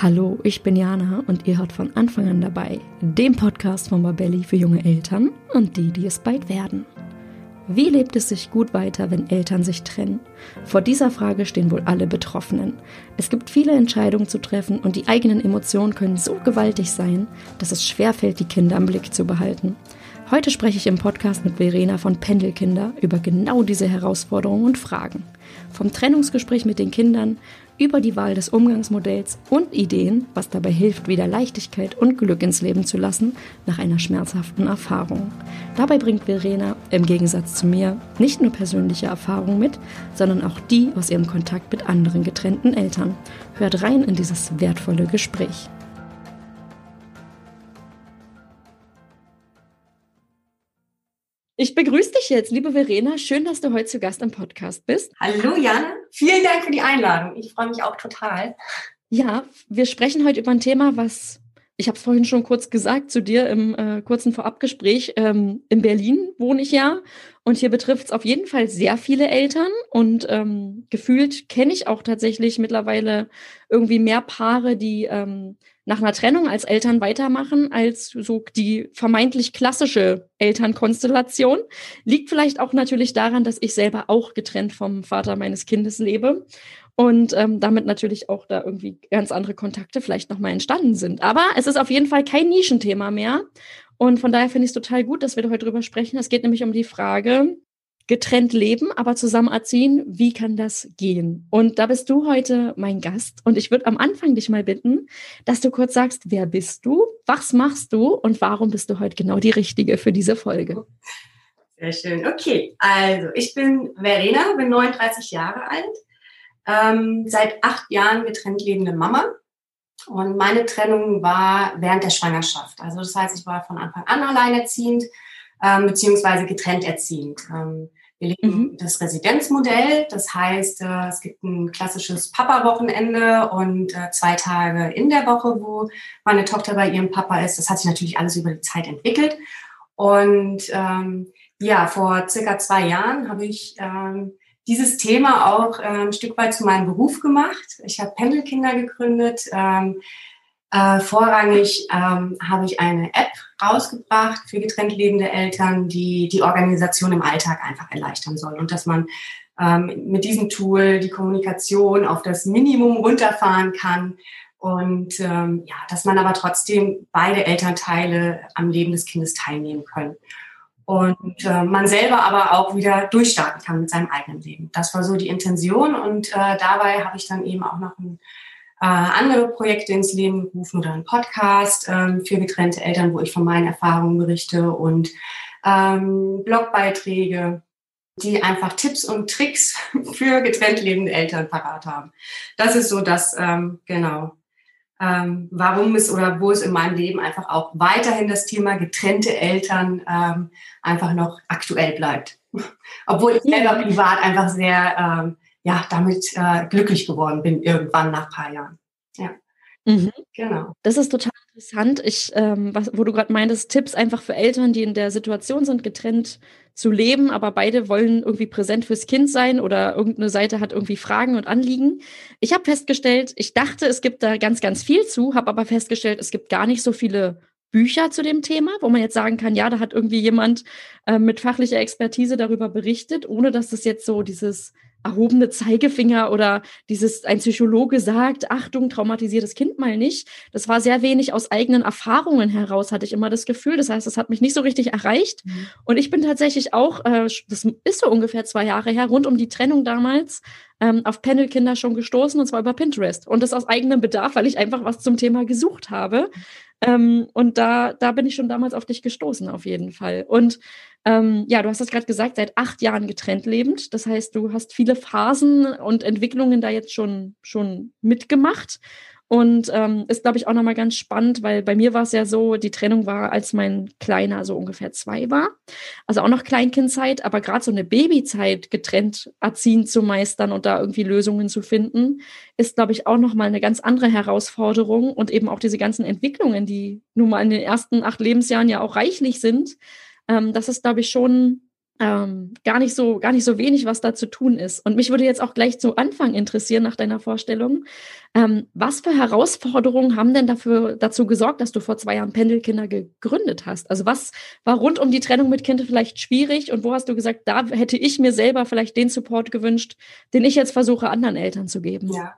Hallo, ich bin Jana und ihr hört von Anfang an dabei, dem Podcast von Babelli für junge Eltern und die, die es bald werden. Wie lebt es sich gut weiter, wenn Eltern sich trennen? Vor dieser Frage stehen wohl alle Betroffenen. Es gibt viele Entscheidungen zu treffen und die eigenen Emotionen können so gewaltig sein, dass es schwerfällt, die Kinder im Blick zu behalten. Heute spreche ich im Podcast mit Verena von Pendelkinder über genau diese Herausforderungen und Fragen. Vom Trennungsgespräch mit den Kindern über die Wahl des Umgangsmodells und Ideen, was dabei hilft, wieder Leichtigkeit und Glück ins Leben zu lassen nach einer schmerzhaften Erfahrung. Dabei bringt Verena im Gegensatz zu mir nicht nur persönliche Erfahrungen mit, sondern auch die aus ihrem Kontakt mit anderen getrennten Eltern. Hört rein in dieses wertvolle Gespräch. Ich begrüße dich jetzt, liebe Verena. Schön, dass du heute zu Gast im Podcast bist. Hallo Jan, vielen Dank für die Einladung. Ich freue mich auch total. Ja, wir sprechen heute über ein Thema, was ich habe es vorhin schon kurz gesagt zu dir im äh, kurzen Vorabgespräch. Ähm, in Berlin wohne ich ja und hier betrifft es auf jeden Fall sehr viele Eltern und ähm, gefühlt kenne ich auch tatsächlich mittlerweile irgendwie mehr Paare, die ähm, nach einer Trennung als Eltern weitermachen, als so die vermeintlich klassische Elternkonstellation. Liegt vielleicht auch natürlich daran, dass ich selber auch getrennt vom Vater meines Kindes lebe und ähm, damit natürlich auch da irgendwie ganz andere Kontakte vielleicht nochmal entstanden sind. Aber es ist auf jeden Fall kein Nischenthema mehr. Und von daher finde ich es total gut, dass wir heute drüber sprechen. Es geht nämlich um die Frage, getrennt leben, aber zusammen erziehen. Wie kann das gehen? Und da bist du heute mein Gast. Und ich würde am Anfang dich mal bitten, dass du kurz sagst, wer bist du, was machst du und warum bist du heute genau die Richtige für diese Folge? Sehr schön. Okay, also ich bin Verena, bin 39 Jahre alt, ähm, seit acht Jahren getrennt lebende Mama. Und meine Trennung war während der Schwangerschaft. Also das heißt, ich war von Anfang an alleinerziehend ähm, beziehungsweise getrennt erziehend. Ähm, wir leben mhm. das Residenzmodell, das heißt, äh, es gibt ein klassisches Papa-Wochenende und äh, zwei Tage in der Woche, wo meine Tochter bei ihrem Papa ist. Das hat sich natürlich alles über die Zeit entwickelt. Und ähm, ja, vor circa zwei Jahren habe ich ähm, dieses Thema auch äh, ein Stück weit zu meinem Beruf gemacht. Ich habe Pendelkinder gegründet. Ähm, äh, vorrangig ähm, habe ich eine App rausgebracht für getrennt lebende Eltern, die die Organisation im Alltag einfach erleichtern soll. Und dass man ähm, mit diesem Tool die Kommunikation auf das Minimum runterfahren kann. Und ähm, ja, dass man aber trotzdem beide Elternteile am Leben des Kindes teilnehmen können. Und äh, man selber aber auch wieder durchstarten kann mit seinem eigenen Leben. Das war so die Intention. Und äh, dabei habe ich dann eben auch noch ein äh, andere Projekte ins Leben gerufen oder einen Podcast ähm, für getrennte Eltern, wo ich von meinen Erfahrungen berichte und ähm, Blogbeiträge, die einfach Tipps und Tricks für getrennt lebende Eltern parat haben. Das ist so das, ähm, genau, ähm, warum es oder wo es in meinem Leben einfach auch weiterhin das Thema getrennte Eltern ähm, einfach noch aktuell bleibt. Obwohl ich selber privat einfach sehr ähm, ja, damit äh, glücklich geworden bin irgendwann nach ein paar Jahren. Ja. Mhm. Genau. Das ist total interessant. Ich, ähm, was, wo du gerade meintest, Tipps einfach für Eltern, die in der Situation sind, getrennt zu leben, aber beide wollen irgendwie präsent fürs Kind sein oder irgendeine Seite hat irgendwie Fragen und Anliegen. Ich habe festgestellt, ich dachte, es gibt da ganz, ganz viel zu, habe aber festgestellt, es gibt gar nicht so viele Bücher zu dem Thema, wo man jetzt sagen kann, ja, da hat irgendwie jemand äh, mit fachlicher Expertise darüber berichtet, ohne dass das jetzt so dieses erhobene Zeigefinger oder dieses, ein Psychologe sagt, Achtung, traumatisiertes Kind mal nicht. Das war sehr wenig aus eigenen Erfahrungen heraus, hatte ich immer das Gefühl. Das heißt, es hat mich nicht so richtig erreicht. Mhm. Und ich bin tatsächlich auch, äh, das ist so ungefähr zwei Jahre her, rund um die Trennung damals, ähm, auf Panelkinder schon gestoßen und zwar über Pinterest. Und das aus eigenem Bedarf, weil ich einfach was zum Thema gesucht habe. Ähm, und da, da bin ich schon damals auf dich gestoßen, auf jeden Fall. Und ähm, ja, du hast das gerade gesagt, seit acht Jahren getrennt lebend. Das heißt, du hast viele Phasen und Entwicklungen da jetzt schon, schon mitgemacht. Und ähm, ist, glaube ich, auch nochmal ganz spannend, weil bei mir war es ja so, die Trennung war, als mein Kleiner so ungefähr zwei war. Also auch noch Kleinkindzeit, aber gerade so eine Babyzeit getrennt erziehen zu meistern und da irgendwie Lösungen zu finden, ist, glaube ich, auch nochmal eine ganz andere Herausforderung. Und eben auch diese ganzen Entwicklungen, die nun mal in den ersten acht Lebensjahren ja auch reichlich sind, ähm, das ist, glaube ich, schon ähm, gar nicht so, gar nicht so wenig, was da zu tun ist. Und mich würde jetzt auch gleich zu Anfang interessieren nach deiner Vorstellung. Ähm, was für Herausforderungen haben denn dafür, dazu gesorgt, dass du vor zwei Jahren Pendelkinder gegründet hast? Also was war rund um die Trennung mit Kind vielleicht schwierig und wo hast du gesagt, da hätte ich mir selber vielleicht den Support gewünscht, den ich jetzt versuche, anderen Eltern zu geben? Ja,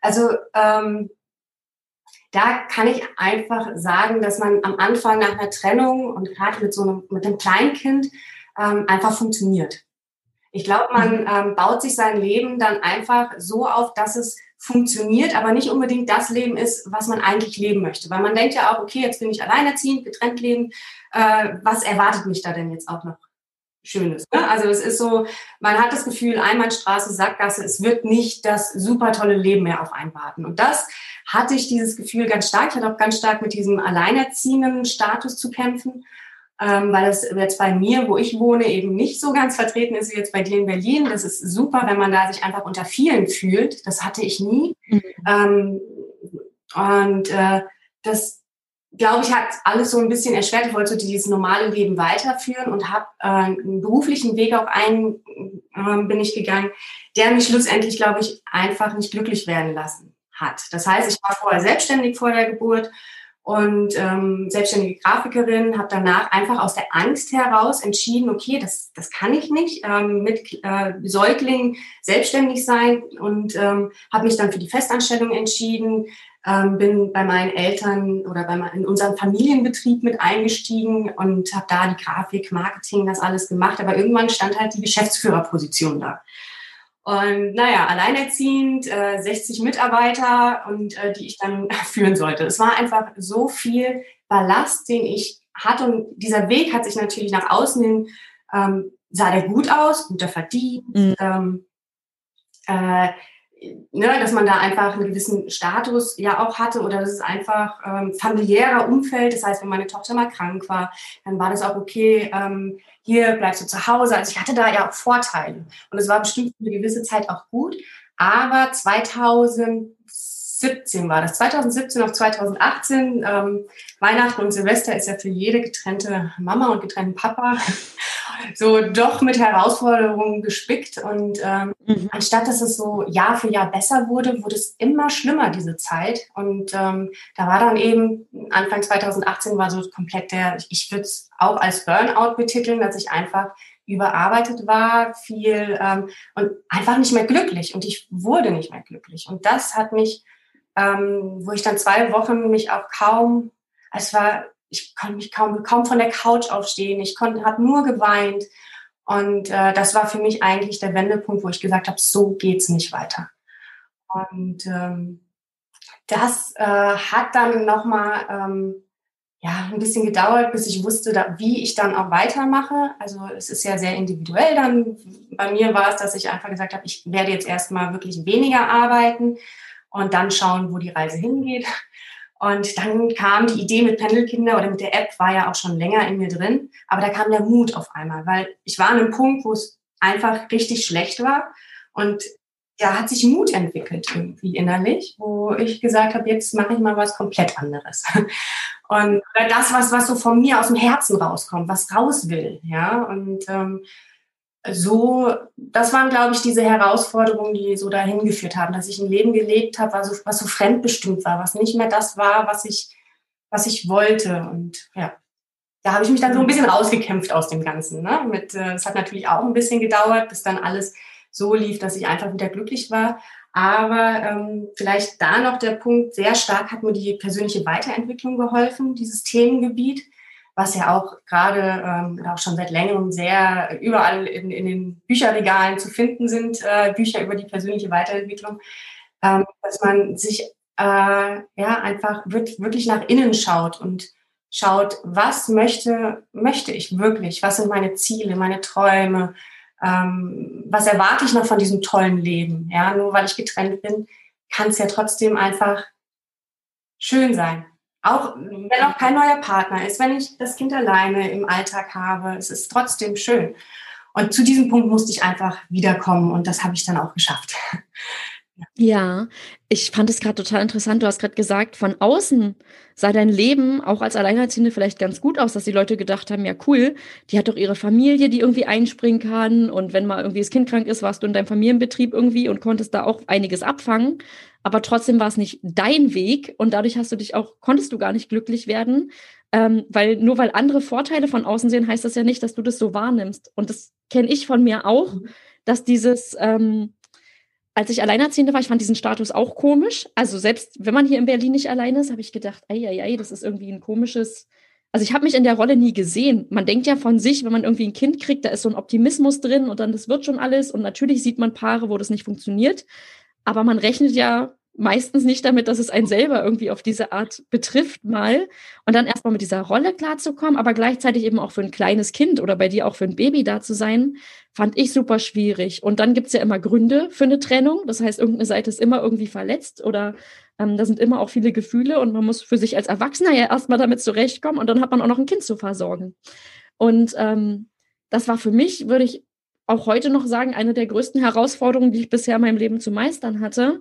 also ähm, da kann ich einfach sagen, dass man am Anfang nach einer Trennung und gerade mit so einem, mit einem Kleinkind ähm, einfach funktioniert. Ich glaube, man mhm. ähm, baut sich sein Leben dann einfach so auf, dass es funktioniert, aber nicht unbedingt das Leben ist, was man eigentlich leben möchte. Weil man denkt ja auch, okay, jetzt bin ich alleinerziehend, getrennt leben, äh, was erwartet mich da denn jetzt auch noch Schönes? Ne? Also es ist so, man hat das Gefühl, Einbahnstraße, Sackgasse, es wird nicht das super tolle Leben mehr auf einen warten. Und das hatte ich dieses Gefühl ganz stark. Ich hatte auch ganz stark mit diesem alleinerziehenden Status zu kämpfen ähm, weil das jetzt bei mir, wo ich wohne, eben nicht so ganz vertreten ist wie jetzt bei dir in Berlin. Das ist super, wenn man da sich einfach unter vielen fühlt. Das hatte ich nie. Mhm. Ähm, und äh, das, glaube ich, hat alles so ein bisschen erschwert. Ich wollte so dieses normale Leben weiterführen und habe äh, einen beruflichen Weg auch ein, äh, bin ich gegangen, der mich schlussendlich, glaube ich, einfach nicht glücklich werden lassen hat. Das heißt, ich war vorher selbstständig vor der Geburt und ähm, selbstständige Grafikerin, habe danach einfach aus der Angst heraus entschieden, okay, das, das kann ich nicht, ähm, mit äh, Säuglingen selbstständig sein und ähm, habe mich dann für die Festanstellung entschieden, ähm, bin bei meinen Eltern oder bei in unserem Familienbetrieb mit eingestiegen und habe da die Grafik, Marketing, das alles gemacht, aber irgendwann stand halt die Geschäftsführerposition da. Und naja, alleinerziehend, äh, 60 Mitarbeiter und äh, die ich dann führen sollte. Es war einfach so viel Ballast, den ich hatte. Und dieser Weg hat sich natürlich nach außen hin, ähm, sah der gut aus, guter Verdienst, mhm. ähm, äh, ne, dass man da einfach einen gewissen Status ja auch hatte oder das ist einfach ähm, familiärer Umfeld. Das heißt, wenn meine Tochter mal krank war, dann war das auch okay, ähm, hier bleibst du zu Hause. Also ich hatte da ja auch Vorteile und es war bestimmt für eine gewisse Zeit auch gut. Aber 2017 war das, 2017 auf 2018, ähm, Weihnachten und Silvester ist ja für jede getrennte Mama und getrennten Papa so doch mit Herausforderungen gespickt. Und ähm, mhm. anstatt dass es so Jahr für Jahr besser wurde, wurde es immer schlimmer, diese Zeit. Und ähm, da war dann eben, Anfang 2018 war so komplett der, ich würde es auch als Burnout betiteln, dass ich einfach überarbeitet war, viel ähm, und einfach nicht mehr glücklich. Und ich wurde nicht mehr glücklich. Und das hat mich, ähm, wo ich dann zwei Wochen mich auch kaum, es war ich konnte mich kaum, kaum von der Couch aufstehen. Ich konnte, habe nur geweint. Und äh, das war für mich eigentlich der Wendepunkt, wo ich gesagt habe, so geht's nicht weiter. Und ähm, das äh, hat dann nochmal ähm, ja, ein bisschen gedauert, bis ich wusste, da, wie ich dann auch weitermache. Also es ist ja sehr individuell dann. Bei mir war es, dass ich einfach gesagt habe, ich werde jetzt erstmal wirklich weniger arbeiten und dann schauen, wo die Reise hingeht. Und dann kam die Idee mit Pendelkinder oder mit der App, war ja auch schon länger in mir drin. Aber da kam der Mut auf einmal, weil ich war an einem Punkt, wo es einfach richtig schlecht war. Und da hat sich Mut entwickelt irgendwie innerlich, wo ich gesagt habe, jetzt mache ich mal was komplett anderes. Und das, was, was so von mir aus dem Herzen rauskommt, was raus will. Ja, und ähm, so, das waren, glaube ich, diese Herausforderungen, die so dahin geführt haben, dass ich ein Leben gelebt habe, was so, was so fremdbestimmt war, was nicht mehr das war, was ich, was ich wollte. Und ja, da habe ich mich dann so ein bisschen rausgekämpft aus dem Ganzen. Ne? Mit, äh, es hat natürlich auch ein bisschen gedauert, bis dann alles so lief, dass ich einfach wieder glücklich war. Aber ähm, vielleicht da noch der Punkt, sehr stark hat mir die persönliche Weiterentwicklung geholfen, dieses Themengebiet was ja auch gerade ähm, auch schon seit längerem sehr überall in, in den Bücherregalen zu finden sind, äh, Bücher über die persönliche Weiterentwicklung, ähm, dass man sich äh, ja einfach wirklich nach innen schaut und schaut, was möchte, möchte ich wirklich, was sind meine Ziele, meine Träume, ähm, was erwarte ich noch von diesem tollen Leben. Ja, nur weil ich getrennt bin, kann es ja trotzdem einfach schön sein. Auch wenn auch kein neuer Partner ist, wenn ich das Kind alleine im Alltag habe, es ist trotzdem schön. Und zu diesem Punkt musste ich einfach wiederkommen und das habe ich dann auch geschafft. Ja, ich fand es gerade total interessant. Du hast gerade gesagt, von außen sah dein Leben auch als Alleinerziehende vielleicht ganz gut aus, dass die Leute gedacht haben, ja cool, die hat doch ihre Familie, die irgendwie einspringen kann. Und wenn mal irgendwie das Kind krank ist, warst du in deinem Familienbetrieb irgendwie und konntest da auch einiges abfangen. Aber trotzdem war es nicht dein Weg und dadurch hast du dich auch, konntest du gar nicht glücklich werden. Ähm, weil nur weil andere Vorteile von außen sehen, heißt das ja nicht, dass du das so wahrnimmst. Und das kenne ich von mir auch, mhm. dass dieses, ähm, als ich Alleinerziehende war, ich fand diesen Status auch komisch. Also selbst wenn man hier in Berlin nicht alleine ist, habe ich gedacht, ei, ei, ei, das ist irgendwie ein komisches. Also ich habe mich in der Rolle nie gesehen. Man denkt ja von sich, wenn man irgendwie ein Kind kriegt, da ist so ein Optimismus drin und dann das wird schon alles. Und natürlich sieht man Paare, wo das nicht funktioniert. Aber man rechnet ja meistens nicht damit, dass es einen selber irgendwie auf diese Art betrifft mal. Und dann erstmal mit dieser Rolle klarzukommen, aber gleichzeitig eben auch für ein kleines Kind oder bei dir auch für ein Baby da zu sein, fand ich super schwierig. Und dann gibt's ja immer Gründe für eine Trennung. Das heißt, irgendeine Seite ist immer irgendwie verletzt oder ähm, da sind immer auch viele Gefühle und man muss für sich als Erwachsener ja erstmal damit zurechtkommen und dann hat man auch noch ein Kind zu versorgen. Und ähm, das war für mich, würde ich auch heute noch sagen, eine der größten Herausforderungen, die ich bisher in meinem Leben zu meistern hatte,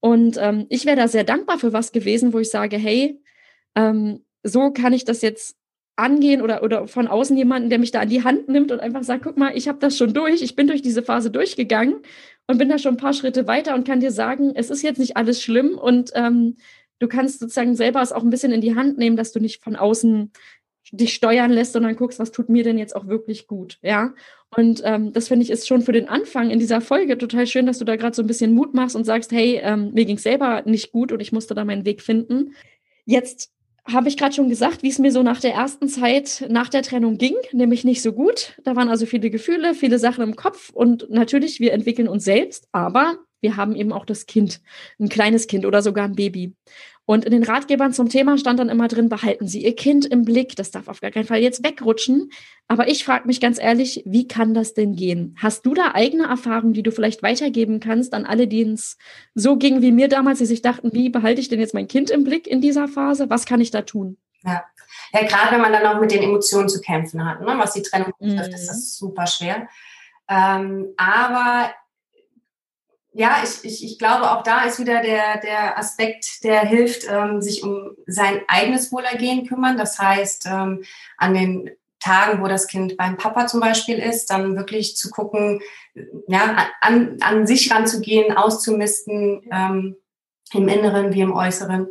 und ähm, ich wäre da sehr dankbar für was gewesen, wo ich sage, hey, ähm, so kann ich das jetzt angehen oder, oder von außen jemanden, der mich da an die Hand nimmt und einfach sagt, guck mal, ich habe das schon durch, ich bin durch diese Phase durchgegangen und bin da schon ein paar Schritte weiter und kann dir sagen, es ist jetzt nicht alles schlimm und ähm, du kannst sozusagen selber es auch ein bisschen in die Hand nehmen, dass du nicht von außen dich steuern lässt, sondern guckst, was tut mir denn jetzt auch wirklich gut, ja. Und ähm, das finde ich ist schon für den Anfang in dieser Folge total schön, dass du da gerade so ein bisschen Mut machst und sagst, hey, ähm, mir ging selber nicht gut und ich musste da meinen Weg finden. Jetzt habe ich gerade schon gesagt, wie es mir so nach der ersten Zeit nach der Trennung ging, nämlich nicht so gut. Da waren also viele Gefühle, viele Sachen im Kopf und natürlich, wir entwickeln uns selbst, aber wir haben eben auch das Kind, ein kleines Kind oder sogar ein Baby. Und in den Ratgebern zum Thema stand dann immer drin, behalten Sie Ihr Kind im Blick. Das darf auf gar keinen Fall jetzt wegrutschen. Aber ich frage mich ganz ehrlich, wie kann das denn gehen? Hast du da eigene Erfahrungen, die du vielleicht weitergeben kannst an alle, denen es so ging wie mir damals, die sich dachten, wie behalte ich denn jetzt mein Kind im Blick in dieser Phase? Was kann ich da tun? Ja, ja gerade wenn man dann auch mit den Emotionen zu kämpfen hat, ne? was die Trennung betrifft, mm. ist das super schwer. Ähm, aber ja, ich, ich, ich glaube, auch da ist wieder der, der Aspekt, der hilft, ähm, sich um sein eigenes Wohlergehen kümmern. Das heißt, ähm, an den Tagen, wo das Kind beim Papa zum Beispiel ist, dann wirklich zu gucken, ja, an, an sich ranzugehen, auszumisten, ähm, im Inneren wie im Äußeren.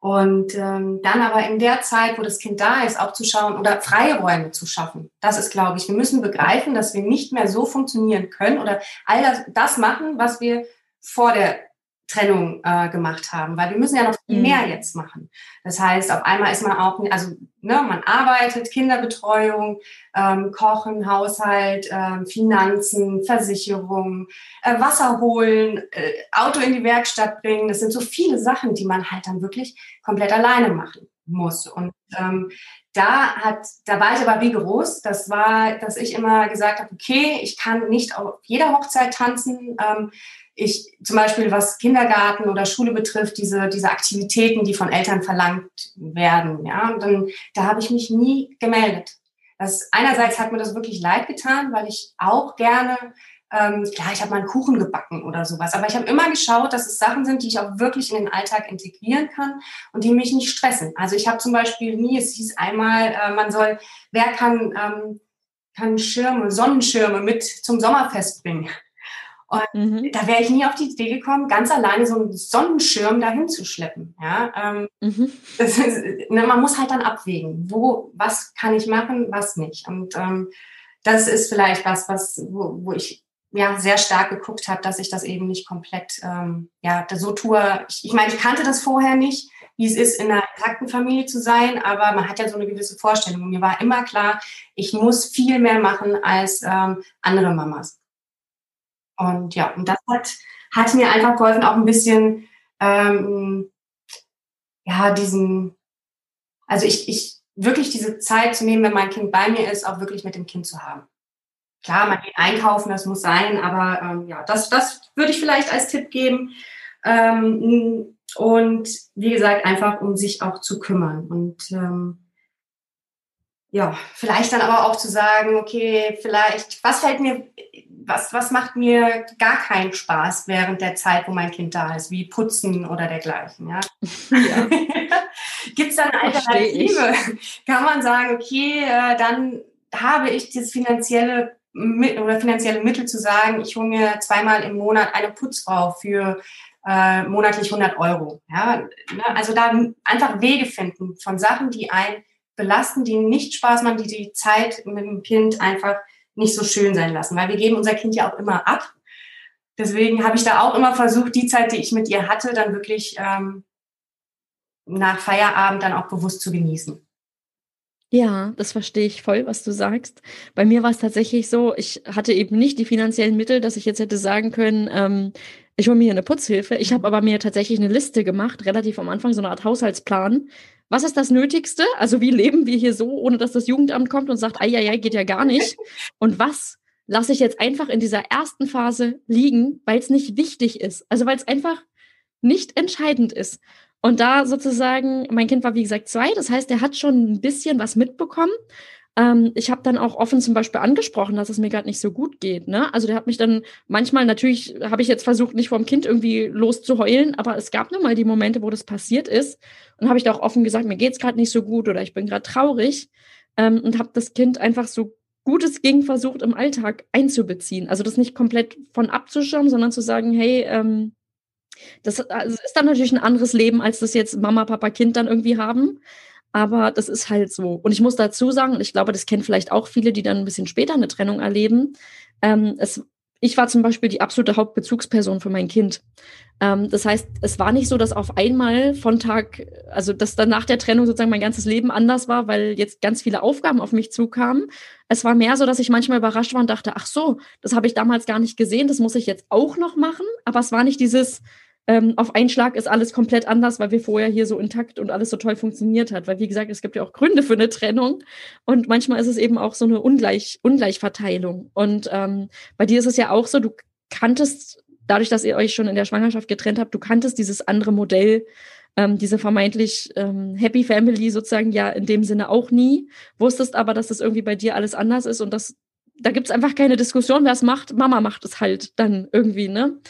Und ähm, dann aber in der Zeit, wo das Kind da ist, auch zu schauen oder Freiräume zu schaffen. Das ist, glaube ich, wir müssen begreifen, dass wir nicht mehr so funktionieren können oder all das, das machen, was wir vor der Trennung äh, gemacht haben, weil wir müssen ja noch viel mehr mhm. jetzt machen. Das heißt, auf einmal ist man auch, also ne, man arbeitet, Kinderbetreuung, ähm, Kochen, Haushalt, äh, Finanzen, Versicherung, äh, Wasser holen, äh, Auto in die Werkstatt bringen. Das sind so viele Sachen, die man halt dann wirklich komplett alleine machen muss. Und ähm, da hat, da war ich aber rigoros. Das war, dass ich immer gesagt habe, okay, ich kann nicht auf jeder Hochzeit tanzen. Ähm, ich zum Beispiel, was Kindergarten oder Schule betrifft, diese, diese Aktivitäten, die von Eltern verlangt werden, ja, und dann, da habe ich mich nie gemeldet. Das, einerseits hat mir das wirklich leid getan, weil ich auch gerne, ähm, klar, ich habe mal einen Kuchen gebacken oder sowas, aber ich habe immer geschaut, dass es Sachen sind, die ich auch wirklich in den Alltag integrieren kann und die mich nicht stressen. Also ich habe zum Beispiel nie, es hieß einmal, äh, man soll, wer kann, ähm, kann Schirme, Sonnenschirme mit zum Sommerfest bringen. Und mhm. da wäre ich nie auf die Idee gekommen, ganz alleine so einen Sonnenschirm dahin zu schleppen. Ja, ähm, mhm. ist, ne, man muss halt dann abwägen, wo, was kann ich machen, was nicht. Und ähm, das ist vielleicht was, was, wo, wo ich ja sehr stark geguckt habe, dass ich das eben nicht komplett ähm, ja so tue. Ich, ich meine, ich kannte das vorher nicht, wie es ist, in einer intakten Familie zu sein, aber man hat ja so eine gewisse Vorstellung. Mir war immer klar, ich muss viel mehr machen als ähm, andere Mamas. Und ja, und das hat, hat mir einfach geholfen, auch ein bisschen, ähm, ja, diesen, also ich, ich, wirklich diese Zeit zu nehmen, wenn mein Kind bei mir ist, auch wirklich mit dem Kind zu haben. Klar, man geht einkaufen, das muss sein, aber ähm, ja, das, das würde ich vielleicht als Tipp geben. Ähm, und wie gesagt, einfach um sich auch zu kümmern. Und ähm, ja, vielleicht dann aber auch zu sagen, okay, vielleicht, was fällt mir, was, was macht mir gar keinen Spaß während der Zeit, wo mein Kind da ist, wie Putzen oder dergleichen, ja. ja. Gibt es da eine Alternative? Kann man sagen, okay, äh, dann habe ich das finanzielle oder finanzielle Mittel zu sagen, ich hole mir zweimal im Monat eine Putzfrau für äh, monatlich 100 Euro. Ja, ne? Also da einfach Wege finden von Sachen, die einen belasten, die nicht Spaß machen, die die Zeit mit dem Kind einfach nicht so schön sein lassen, weil wir geben unser Kind ja auch immer ab. Deswegen habe ich da auch immer versucht, die Zeit, die ich mit ihr hatte, dann wirklich ähm, nach Feierabend dann auch bewusst zu genießen. Ja, das verstehe ich voll, was du sagst. Bei mir war es tatsächlich so, ich hatte eben nicht die finanziellen Mittel, dass ich jetzt hätte sagen können, ähm, ich hole mir eine Putzhilfe. Ich habe aber mir tatsächlich eine Liste gemacht, relativ am Anfang, so eine Art Haushaltsplan. Was ist das Nötigste? Also wie leben wir hier so, ohne dass das Jugendamt kommt und sagt, ei, ei, ei geht ja gar nicht. Und was lasse ich jetzt einfach in dieser ersten Phase liegen, weil es nicht wichtig ist? Also weil es einfach nicht entscheidend ist. Und da sozusagen, mein Kind war wie gesagt zwei, das heißt, er hat schon ein bisschen was mitbekommen. Ähm, ich habe dann auch offen zum Beispiel angesprochen, dass es mir gerade nicht so gut geht. Ne? Also der hat mich dann manchmal, natürlich habe ich jetzt versucht, nicht vom Kind irgendwie loszuheulen, aber es gab nun mal die Momente, wo das passiert ist. Und habe ich da auch offen gesagt, mir geht's gerade nicht so gut oder ich bin gerade traurig. Ähm, und habe das Kind einfach so gut es ging versucht, im Alltag einzubeziehen. Also das nicht komplett von abzuschirmen, sondern zu sagen, hey, ähm, das also ist dann natürlich ein anderes Leben, als das jetzt Mama, Papa, Kind dann irgendwie haben. Aber das ist halt so. Und ich muss dazu sagen, ich glaube, das kennen vielleicht auch viele, die dann ein bisschen später eine Trennung erleben. Ähm, es, ich war zum Beispiel die absolute Hauptbezugsperson für mein Kind. Ähm, das heißt, es war nicht so, dass auf einmal von Tag, also dass dann nach der Trennung sozusagen mein ganzes Leben anders war, weil jetzt ganz viele Aufgaben auf mich zukamen. Es war mehr so, dass ich manchmal überrascht war und dachte, ach so, das habe ich damals gar nicht gesehen, das muss ich jetzt auch noch machen. Aber es war nicht dieses, ähm, auf einen Schlag ist alles komplett anders, weil wir vorher hier so intakt und alles so toll funktioniert hat. Weil, wie gesagt, es gibt ja auch Gründe für eine Trennung. Und manchmal ist es eben auch so eine Ungleich Ungleichverteilung. Und ähm, bei dir ist es ja auch so, du kanntest, dadurch, dass ihr euch schon in der Schwangerschaft getrennt habt, du kanntest dieses andere Modell, ähm, diese vermeintlich ähm, Happy Family sozusagen ja in dem Sinne auch nie. Wusstest aber, dass das irgendwie bei dir alles anders ist und das, da gibt es einfach keine Diskussion, wer es macht. Mama macht es halt dann irgendwie, ne?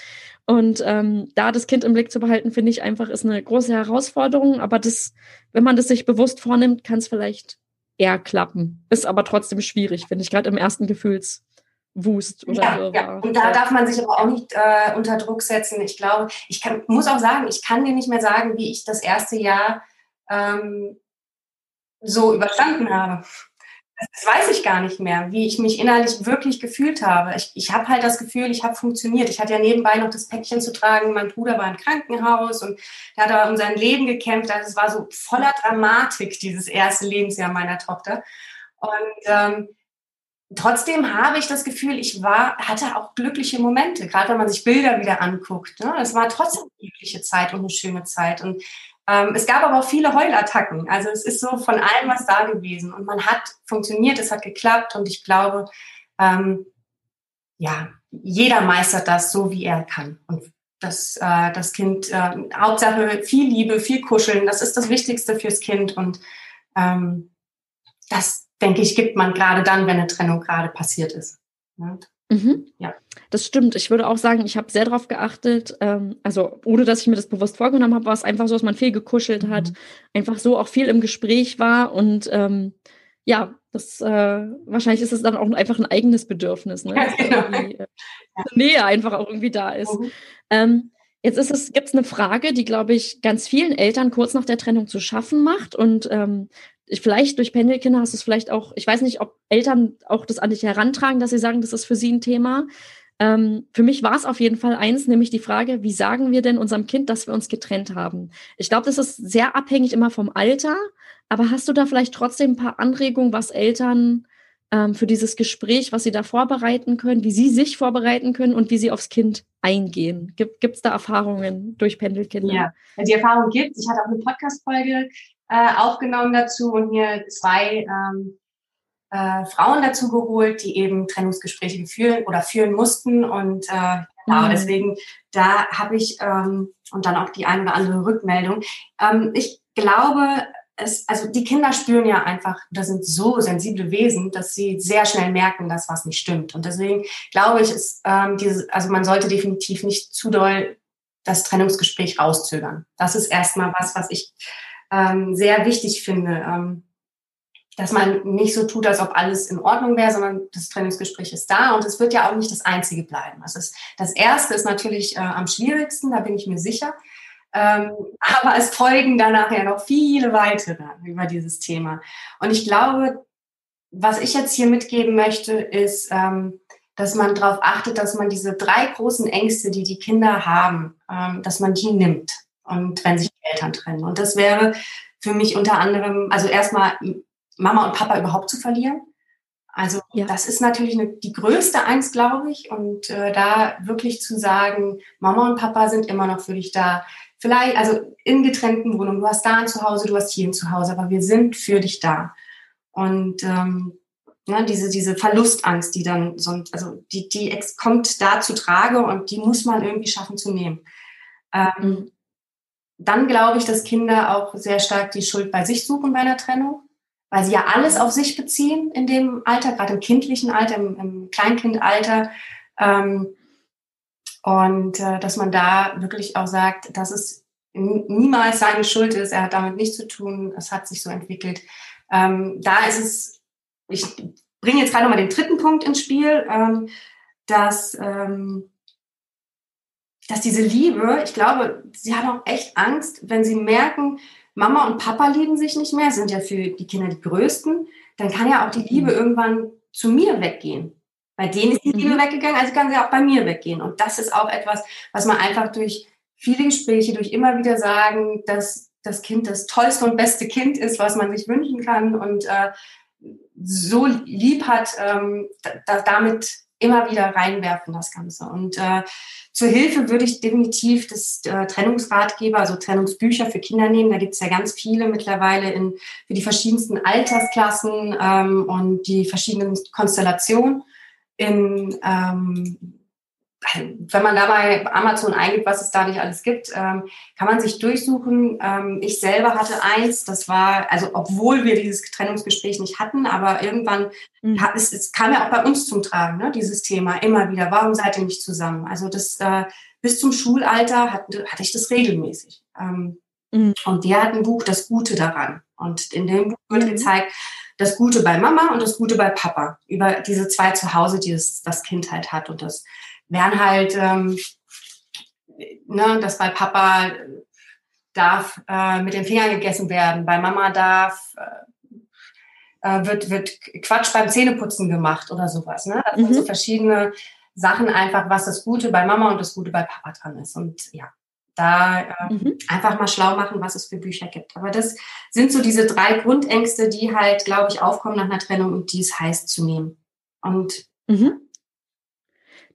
Und ähm, da das Kind im Blick zu behalten, finde ich einfach, ist eine große Herausforderung. Aber das, wenn man das sich bewusst vornimmt, kann es vielleicht eher klappen. Ist aber trotzdem schwierig, finde ich, gerade im ersten Gefühlswust oder ja, ja. Und da darf man sich aber auch nicht äh, unter Druck setzen. Ich glaube, ich kann, muss auch sagen, ich kann dir nicht mehr sagen, wie ich das erste Jahr ähm, so überstanden habe das weiß ich gar nicht mehr, wie ich mich innerlich wirklich gefühlt habe. Ich, ich habe halt das Gefühl, ich habe funktioniert. Ich hatte ja nebenbei noch das Päckchen zu tragen. Mein Bruder war im Krankenhaus und er hat aber um sein Leben gekämpft. Also es war so voller Dramatik, dieses erste Lebensjahr meiner Tochter. Und ähm, trotzdem habe ich das Gefühl, ich war, hatte auch glückliche Momente, gerade wenn man sich Bilder wieder anguckt. Ne? Es war trotzdem eine glückliche Zeit und eine schöne Zeit. Und es gab aber auch viele Heulattacken. Also es ist so von allem was da gewesen. Und man hat funktioniert, es hat geklappt. Und ich glaube, ähm, ja, jeder meistert das so, wie er kann. Und das, äh, das Kind, äh, Hauptsache viel Liebe, viel Kuscheln, das ist das Wichtigste fürs Kind. Und ähm, das, denke ich, gibt man gerade dann, wenn eine Trennung gerade passiert ist. Und Mhm. Ja. Das stimmt. Ich würde auch sagen, ich habe sehr darauf geachtet, ähm, also ohne dass ich mir das bewusst vorgenommen habe, war es einfach so, dass man viel gekuschelt mhm. hat, einfach so auch viel im Gespräch war und ähm, ja, das äh, wahrscheinlich ist es dann auch einfach ein eigenes Bedürfnis, ne? dass ja, genau. äh, Nähe einfach auch irgendwie da ist. Mhm. Ähm, jetzt ist es, gibt es eine Frage, die, glaube ich, ganz vielen Eltern kurz nach der Trennung zu schaffen macht. Und ähm, vielleicht durch Pendelkinder hast du es vielleicht auch, ich weiß nicht, ob Eltern auch das an dich herantragen, dass sie sagen, das ist für sie ein Thema. Ähm, für mich war es auf jeden Fall eins, nämlich die Frage, wie sagen wir denn unserem Kind, dass wir uns getrennt haben? Ich glaube, das ist sehr abhängig immer vom Alter, aber hast du da vielleicht trotzdem ein paar Anregungen, was Eltern ähm, für dieses Gespräch, was sie da vorbereiten können, wie sie sich vorbereiten können und wie sie aufs Kind eingehen? Gibt es da Erfahrungen durch Pendelkinder? Ja, die Erfahrung gibt. Ich hatte auch eine Podcast-Folge äh, aufgenommen dazu und mir zwei ähm, äh, Frauen dazu geholt, die eben Trennungsgespräche führen oder führen mussten. Und äh, genau, mhm. deswegen, da habe ich ähm, und dann auch die eine oder andere Rückmeldung. Ähm, ich glaube, es, also die Kinder spüren ja einfach, das sind so sensible Wesen, dass sie sehr schnell merken, dass was nicht stimmt. Und deswegen glaube ich, ist, ähm, dieses, also man sollte definitiv nicht zu doll das Trennungsgespräch rauszögern. Das ist erstmal was, was ich ähm, sehr wichtig finde. Ähm, dass man nicht so tut, als ob alles in Ordnung wäre, sondern das Trennungsgespräch ist da und es wird ja auch nicht das einzige bleiben. Also es, das erste ist natürlich äh, am schwierigsten, da bin ich mir sicher. Ähm, aber es folgen danach ja noch viele weitere über dieses Thema. Und ich glaube, was ich jetzt hier mitgeben möchte, ist, ähm, dass man darauf achtet, dass man diese drei großen Ängste, die die Kinder haben, ähm, dass man die nimmt und wenn sich die Eltern trennen. Und das wäre für mich unter anderem, also erstmal Mama und Papa überhaupt zu verlieren. Also ja. das ist natürlich eine, die größte Angst, glaube ich. Und äh, da wirklich zu sagen, Mama und Papa sind immer noch für dich da. Vielleicht, also in getrennten Wohnungen, du hast da ein Zuhause, du hast hier ein Zuhause, aber wir sind für dich da. Und ähm, ne, diese, diese Verlustangst, die dann so, also die, die kommt da zu Trage und die muss man irgendwie schaffen zu nehmen. Ähm, mhm. Dann glaube ich, dass Kinder auch sehr stark die Schuld bei sich suchen bei einer Trennung weil sie ja alles auf sich beziehen in dem Alter, gerade im kindlichen Alter, im, im Kleinkindalter. Ähm, und äh, dass man da wirklich auch sagt, dass es niemals seine Schuld ist, er hat damit nichts zu tun, es hat sich so entwickelt. Ähm, da ist es, ich bringe jetzt gerade nochmal den dritten Punkt ins Spiel, ähm, dass, ähm, dass diese Liebe, ich glaube, sie haben auch echt Angst, wenn sie merken, Mama und Papa lieben sich nicht mehr, sind ja für die Kinder die Größten, dann kann ja auch die Liebe mhm. irgendwann zu mir weggehen. Bei denen ist die Liebe mhm. weggegangen, also kann sie auch bei mir weggehen. Und das ist auch etwas, was man einfach durch viele Gespräche, durch immer wieder sagen, dass das Kind das tollste und beste Kind ist, was man sich wünschen kann und äh, so lieb hat, ähm, da, damit immer wieder reinwerfen, das Ganze. Und äh, zur Hilfe würde ich definitiv das äh, Trennungsratgeber, also Trennungsbücher für Kinder nehmen. Da gibt es ja ganz viele mittlerweile in, für die verschiedensten Altersklassen ähm, und die verschiedenen Konstellationen. In ähm, wenn man dabei Amazon eingibt, was es da nicht alles gibt, ähm, kann man sich durchsuchen. Ähm, ich selber hatte eins, das war, also obwohl wir dieses Trennungsgespräch nicht hatten, aber irgendwann, mhm. hat, es, es, kam ja auch bei uns zum Tragen, ne, dieses Thema immer wieder. Warum seid ihr nicht zusammen? Also das äh, bis zum Schulalter hatte, hatte ich das regelmäßig. Ähm, mhm. Und wir hatten ein Buch, das Gute daran. Und in dem Buch wird mhm. gezeigt, das Gute bei Mama und das Gute bei Papa über diese zwei Zuhause, die das, das Kind halt hat und das wären halt, ähm, ne, dass bei Papa darf äh, mit den Fingern gegessen werden, bei Mama darf äh, äh, wird, wird Quatsch beim Zähneputzen gemacht oder sowas. Ne? Das mhm. sind so mhm. verschiedene Sachen einfach, was das Gute bei Mama und das Gute bei Papa dran ist. Und ja, da äh, mhm. einfach mal schlau machen, was es für Bücher gibt. Aber das sind so diese drei Grundängste, die halt, glaube ich, aufkommen nach einer Trennung und die es heißt zu nehmen. Und mhm.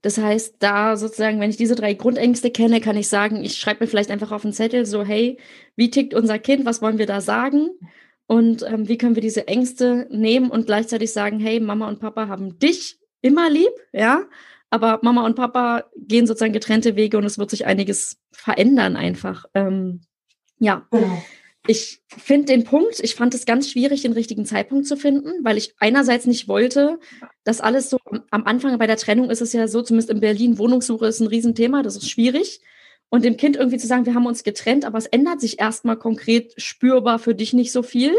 Das heißt, da sozusagen, wenn ich diese drei Grundängste kenne, kann ich sagen, ich schreibe mir vielleicht einfach auf einen Zettel so, hey, wie tickt unser Kind, was wollen wir da sagen? Und ähm, wie können wir diese Ängste nehmen und gleichzeitig sagen, hey, Mama und Papa haben dich immer lieb, ja, aber Mama und Papa gehen sozusagen getrennte Wege und es wird sich einiges verändern einfach. Ähm, ja. Genau ich finde den Punkt, ich fand es ganz schwierig, den richtigen Zeitpunkt zu finden, weil ich einerseits nicht wollte, dass alles so am Anfang bei der Trennung ist es ja so, zumindest in Berlin, Wohnungssuche ist ein Riesenthema, das ist schwierig. Und dem Kind irgendwie zu sagen, wir haben uns getrennt, aber es ändert sich erstmal konkret spürbar für dich nicht so viel,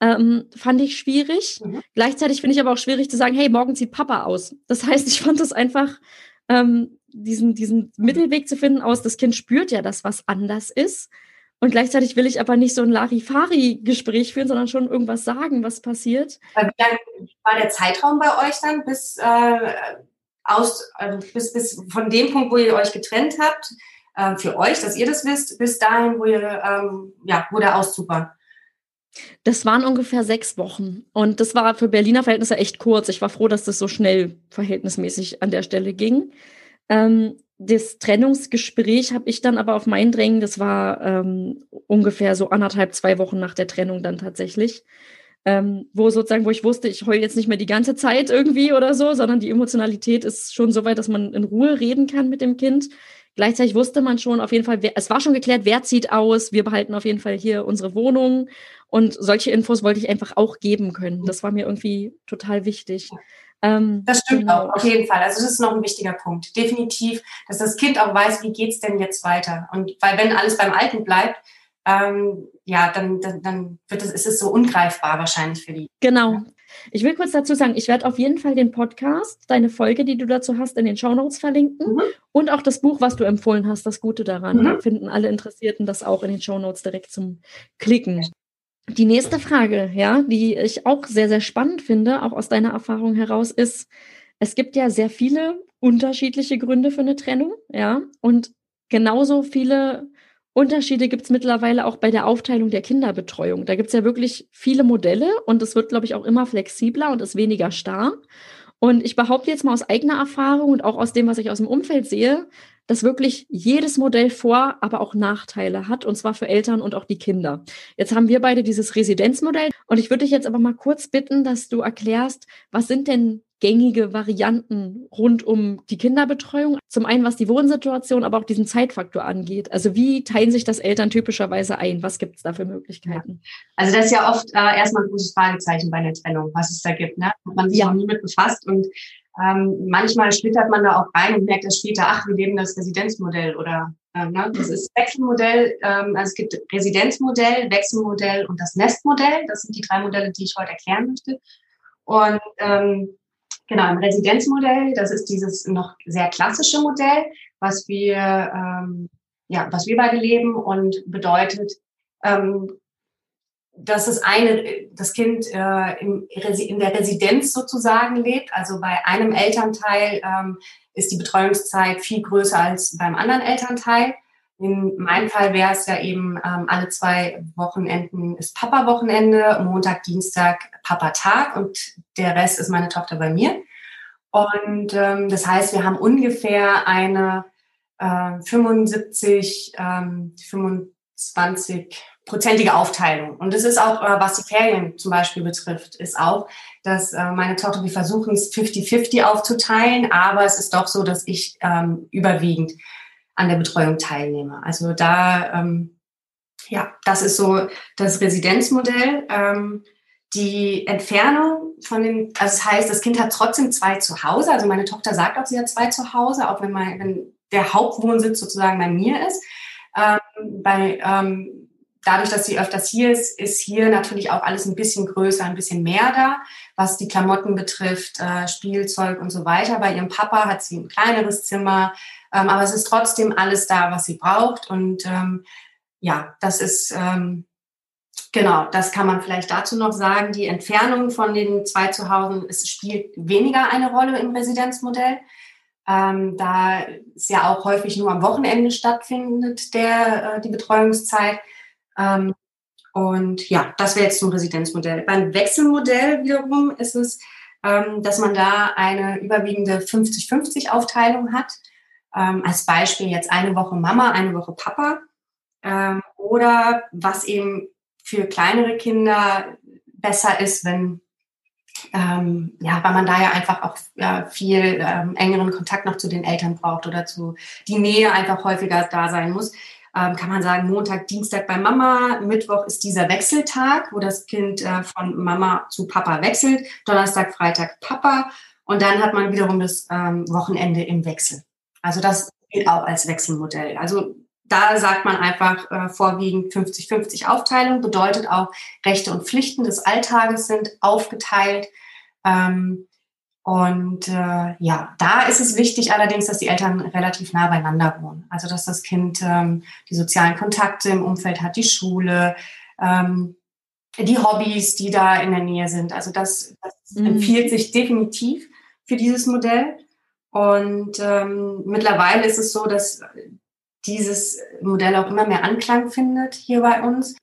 ähm, fand ich schwierig. Mhm. Gleichzeitig finde ich aber auch schwierig zu sagen, hey, morgen zieht Papa aus. Das heißt, ich fand es einfach, ähm, diesen, diesen Mittelweg zu finden aus, das Kind spürt ja, dass was anders ist und gleichzeitig will ich aber nicht so ein Larifari-Gespräch führen, sondern schon irgendwas sagen, was passiert. Wie lang war der Zeitraum bei euch dann bis, äh, aus, äh, bis, bis von dem Punkt, wo ihr euch getrennt habt, äh, für euch, dass ihr das wisst, bis dahin, wo ihr, ähm, ja, wo der Auszug war? Das waren ungefähr sechs Wochen. Und das war für Berliner Verhältnisse echt kurz. Ich war froh, dass das so schnell verhältnismäßig an der Stelle ging. Ähm, das Trennungsgespräch habe ich dann aber auf mein Drängen, das war ähm, ungefähr so anderthalb, zwei Wochen nach der Trennung dann tatsächlich, ähm, wo sozusagen, wo ich wusste, ich heule jetzt nicht mehr die ganze Zeit irgendwie oder so, sondern die Emotionalität ist schon so weit, dass man in Ruhe reden kann mit dem Kind. gleichzeitig wusste man schon auf jeden Fall, wer, es war schon geklärt, wer zieht aus, wir behalten auf jeden Fall hier unsere Wohnung. Und solche Infos wollte ich einfach auch geben können. Das war mir irgendwie total wichtig. Ähm, das stimmt genau. auch, auf jeden Fall. Also das ist noch ein wichtiger Punkt. Definitiv, dass das Kind auch weiß, wie geht's denn jetzt weiter. Und weil wenn alles beim Alten bleibt, ähm, ja, dann, dann, dann wird es, ist es so ungreifbar wahrscheinlich für die. Genau. Ich will kurz dazu sagen, ich werde auf jeden Fall den Podcast, deine Folge, die du dazu hast, in den Shownotes verlinken mhm. und auch das Buch, was du empfohlen hast, das Gute daran. Mhm. Da finden alle Interessierten das auch in den Shownotes direkt zum Klicken. Die nächste Frage, ja, die ich auch sehr, sehr spannend finde, auch aus deiner Erfahrung heraus, ist, es gibt ja sehr viele unterschiedliche Gründe für eine Trennung, ja, und genauso viele Unterschiede gibt es mittlerweile auch bei der Aufteilung der Kinderbetreuung. Da gibt es ja wirklich viele Modelle und es wird, glaube ich, auch immer flexibler und ist weniger starr. Und ich behaupte jetzt mal aus eigener Erfahrung und auch aus dem, was ich aus dem Umfeld sehe, dass wirklich jedes Modell Vor-, aber auch Nachteile hat, und zwar für Eltern und auch die Kinder. Jetzt haben wir beide dieses Residenzmodell und ich würde dich jetzt aber mal kurz bitten, dass du erklärst, was sind denn gängige Varianten rund um die Kinderbetreuung. Zum einen, was die Wohnsituation, aber auch diesen Zeitfaktor angeht. Also wie teilen sich das Eltern typischerweise ein? Was gibt es da für Möglichkeiten? Also das ist ja oft äh, erstmal ein großes Fragezeichen bei der Trennung, was es da gibt. Ne? Hat man sich ja. noch nie mit befasst und ähm, manchmal schlittert man da auch rein und merkt das später, ach, wir leben das Residenzmodell oder äh, ne? das ist Wechselmodell. Ähm, also es gibt Residenzmodell, Wechselmodell und das Nestmodell. Das sind die drei Modelle, die ich heute erklären möchte. Und ähm, Genau, im Residenzmodell, das ist dieses noch sehr klassische Modell, was wir, ähm, ja, was wir beide leben und bedeutet, ähm, dass das eine, das Kind äh, in, der Residenz sozusagen lebt. Also bei einem Elternteil ähm, ist die Betreuungszeit viel größer als beim anderen Elternteil. In meinem Fall wäre es ja eben ähm, alle zwei Wochenenden ist Papa-Wochenende, Montag, Dienstag Papa-Tag und der Rest ist meine Tochter bei mir. Und ähm, das heißt, wir haben ungefähr eine äh, 75, ähm, 25 prozentige Aufteilung. Und das ist auch, äh, was die Ferien zum Beispiel betrifft, ist auch, dass äh, meine Tochter, wir versuchen es 50-50 aufzuteilen, aber es ist doch so, dass ich ähm, überwiegend an der Betreuung teilnehme. Also da, ähm, ja, das ist so das Residenzmodell. Ähm, die Entfernung von den, also das heißt, das Kind hat trotzdem zwei zu Hause. Also meine Tochter sagt auch, sie hat zwei zu Hause, auch wenn, mein, wenn der Hauptwohnsitz sozusagen bei mir ist. Ähm, bei, ähm, dadurch, dass sie öfters hier ist, ist hier natürlich auch alles ein bisschen größer, ein bisschen mehr da, was die Klamotten betrifft, äh, Spielzeug und so weiter. Bei ihrem Papa hat sie ein kleineres Zimmer, ähm, aber es ist trotzdem alles da, was sie braucht. Und ähm, ja, das ist ähm, Genau, das kann man vielleicht dazu noch sagen. Die Entfernung von den zwei Zuhause es spielt weniger eine Rolle im Residenzmodell. Ähm, da es ja auch häufig nur am Wochenende stattfindet, der, äh, die Betreuungszeit. Ähm, und ja, das wäre jetzt zum Residenzmodell. Beim Wechselmodell wiederum ist es, ähm, dass man da eine überwiegende 50-50 Aufteilung hat. Ähm, als Beispiel jetzt eine Woche Mama, eine Woche Papa. Ähm, oder was eben für kleinere Kinder besser ist, wenn ähm, ja, weil man da ja einfach auch ja, viel ähm, engeren Kontakt noch zu den Eltern braucht oder zu die Nähe einfach häufiger da sein muss, ähm, kann man sagen, Montag, Dienstag bei Mama, Mittwoch ist dieser Wechseltag, wo das Kind äh, von Mama zu Papa wechselt, Donnerstag, Freitag Papa und dann hat man wiederum das ähm, Wochenende im Wechsel. Also das gilt auch als Wechselmodell. Also da sagt man einfach äh, vorwiegend 50-50 Aufteilung, bedeutet auch Rechte und Pflichten des Alltages sind aufgeteilt. Ähm, und äh, ja, da ist es wichtig allerdings, dass die Eltern relativ nah beieinander wohnen. Also dass das Kind ähm, die sozialen Kontakte im Umfeld hat, die Schule, ähm, die Hobbys, die da in der Nähe sind. Also das, das mhm. empfiehlt sich definitiv für dieses Modell. Und ähm, mittlerweile ist es so, dass dieses Modell auch immer mehr Anklang findet hier bei uns.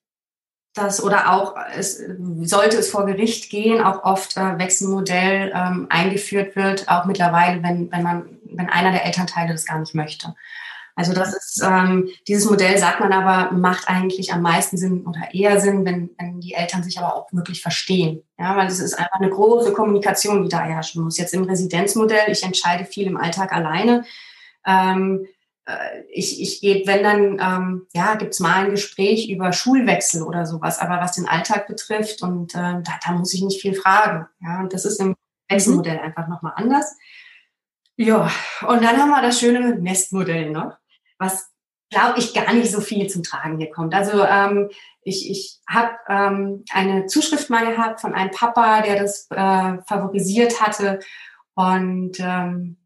Das, oder auch, es sollte es vor Gericht gehen, auch oft äh, Wechselmodell ähm, eingeführt wird, auch mittlerweile, wenn, wenn man, wenn einer der Elternteile das gar nicht möchte. Also das ist, ähm, dieses Modell sagt man aber, macht eigentlich am meisten Sinn oder eher Sinn, wenn, wenn die Eltern sich aber auch wirklich verstehen. Ja, weil es ist einfach eine große Kommunikation, die da herrschen muss. Jetzt im Residenzmodell, ich entscheide viel im Alltag alleine. Ähm, äh, ich, ich gehe, wenn dann, ähm, ja, gibt's mal ein Gespräch über Schulwechsel oder sowas, aber was den Alltag betrifft und äh, da, da muss ich nicht viel fragen. Ja, und das ist im Wechselmodell mhm. einfach nochmal anders. Ja, und dann haben wir das schöne Nestmodell noch, was glaube ich gar nicht so viel zum Tragen hier kommt. Also ähm, ich, ich habe ähm, eine Zuschrift mal gehabt von einem Papa, der das äh, favorisiert hatte und ähm,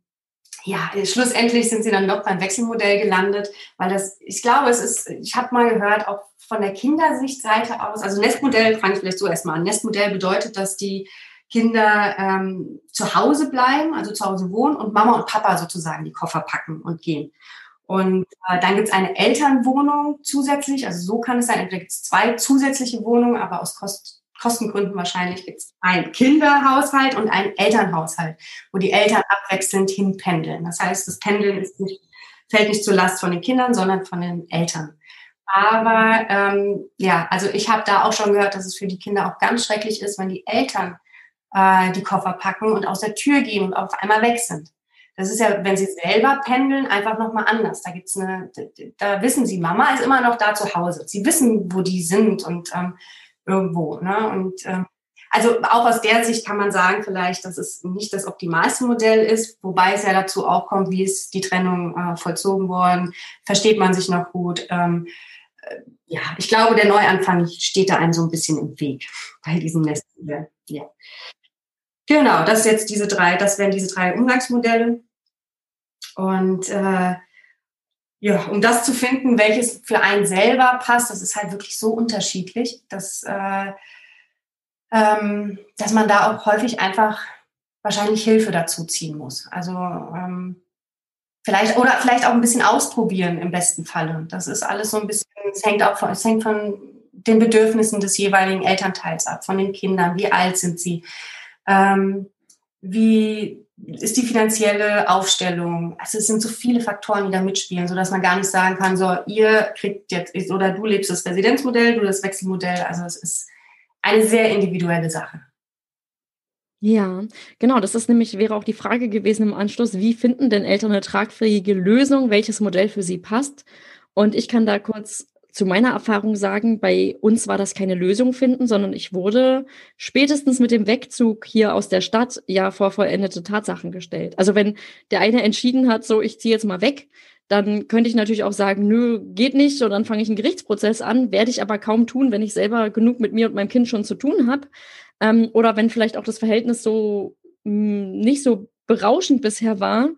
ja, schlussendlich sind sie dann doch beim Wechselmodell gelandet, weil das, ich glaube, es ist, ich habe mal gehört, auch von der Kindersichtseite aus, also Nestmodell, fange ich vielleicht so erstmal an. Nestmodell bedeutet, dass die Kinder ähm, zu Hause bleiben, also zu Hause wohnen und Mama und Papa sozusagen die Koffer packen und gehen. Und äh, dann gibt es eine Elternwohnung zusätzlich, also so kann es sein, entweder gibt es zwei zusätzliche Wohnungen, aber aus Kost Kostengründen wahrscheinlich gibt es einen Kinderhaushalt und einen Elternhaushalt, wo die Eltern abwechselnd hinpendeln. Das heißt, das Pendeln nicht, fällt nicht zur Last von den Kindern, sondern von den Eltern. Aber ähm, ja, also ich habe da auch schon gehört, dass es für die Kinder auch ganz schrecklich ist, wenn die Eltern äh, die Koffer packen und aus der Tür gehen und auf einmal weg sind. Das ist ja, wenn sie selber pendeln, einfach nochmal anders. Da gibt's eine, da wissen sie, Mama ist immer noch da zu Hause. Sie wissen, wo die sind und ähm, irgendwo. Ne? Und ähm, also auch aus der Sicht kann man sagen, vielleicht, dass es nicht das optimalste Modell ist, wobei es ja dazu auch kommt, wie ist die Trennung äh, vollzogen worden, versteht man sich noch gut. Ähm, äh, ja, ich glaube, der Neuanfang steht da einem so ein bisschen im Weg bei diesem Nestmodell. Ja. Genau, das jetzt diese drei, das wären diese drei Umgangsmodelle. Und äh, ja, um das zu finden, welches für einen selber passt, das ist halt wirklich so unterschiedlich, dass, äh, ähm, dass man da auch häufig einfach wahrscheinlich Hilfe dazu ziehen muss. Also ähm, vielleicht oder vielleicht auch ein bisschen ausprobieren im besten Falle. Das ist alles so ein bisschen, es hängt auch von, es hängt von den Bedürfnissen des jeweiligen Elternteils ab, von den Kindern, wie alt sind sie, ähm, wie ist die finanzielle Aufstellung. Also es sind so viele Faktoren, die da mitspielen, so dass man gar nicht sagen kann, so ihr kriegt jetzt oder du lebst das Residenzmodell, du das Wechselmodell. Also es ist eine sehr individuelle Sache. Ja, genau. Das ist nämlich, wäre auch die Frage gewesen im Anschluss, wie finden denn Eltern eine tragfähige Lösung, welches Modell für sie passt? Und ich kann da kurz zu meiner Erfahrung sagen, bei uns war das keine Lösung finden, sondern ich wurde spätestens mit dem Wegzug hier aus der Stadt ja vor vollendete Tatsachen gestellt. Also wenn der eine entschieden hat, so ich ziehe jetzt mal weg, dann könnte ich natürlich auch sagen, nö, geht nicht, und dann fange ich einen Gerichtsprozess an, werde ich aber kaum tun, wenn ich selber genug mit mir und meinem Kind schon zu tun habe. Ähm, oder wenn vielleicht auch das Verhältnis so mh, hm, nicht so berauschend bisher war,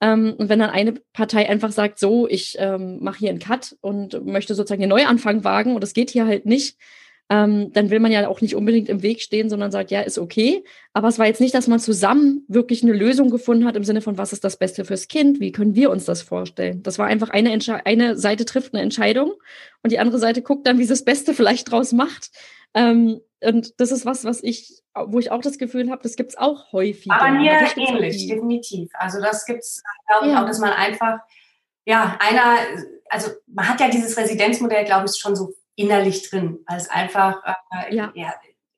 ähm, und wenn dann eine Partei einfach sagt, so, ich ähm, mache hier einen Cut und möchte sozusagen einen Neuanfang wagen und das geht hier halt nicht, ähm, dann will man ja auch nicht unbedingt im Weg stehen, sondern sagt, ja, ist okay. Aber es war jetzt nicht, dass man zusammen wirklich eine Lösung gefunden hat im Sinne von, was ist das Beste fürs Kind? Wie können wir uns das vorstellen? Das war einfach eine, Entsche eine Seite trifft eine Entscheidung und die andere Seite guckt dann, wie sie das Beste vielleicht draus macht. Ähm, und das ist was, was ich, wo ich auch das Gefühl habe, das gibt es auch häufig. Aber mir ähnlich, definitiv. Also das gibt es, glaube ich, ja. auch, dass man einfach, ja, einer, also man hat ja dieses Residenzmodell, glaube ich, schon so innerlich drin, weil es einfach äh, ja. ja.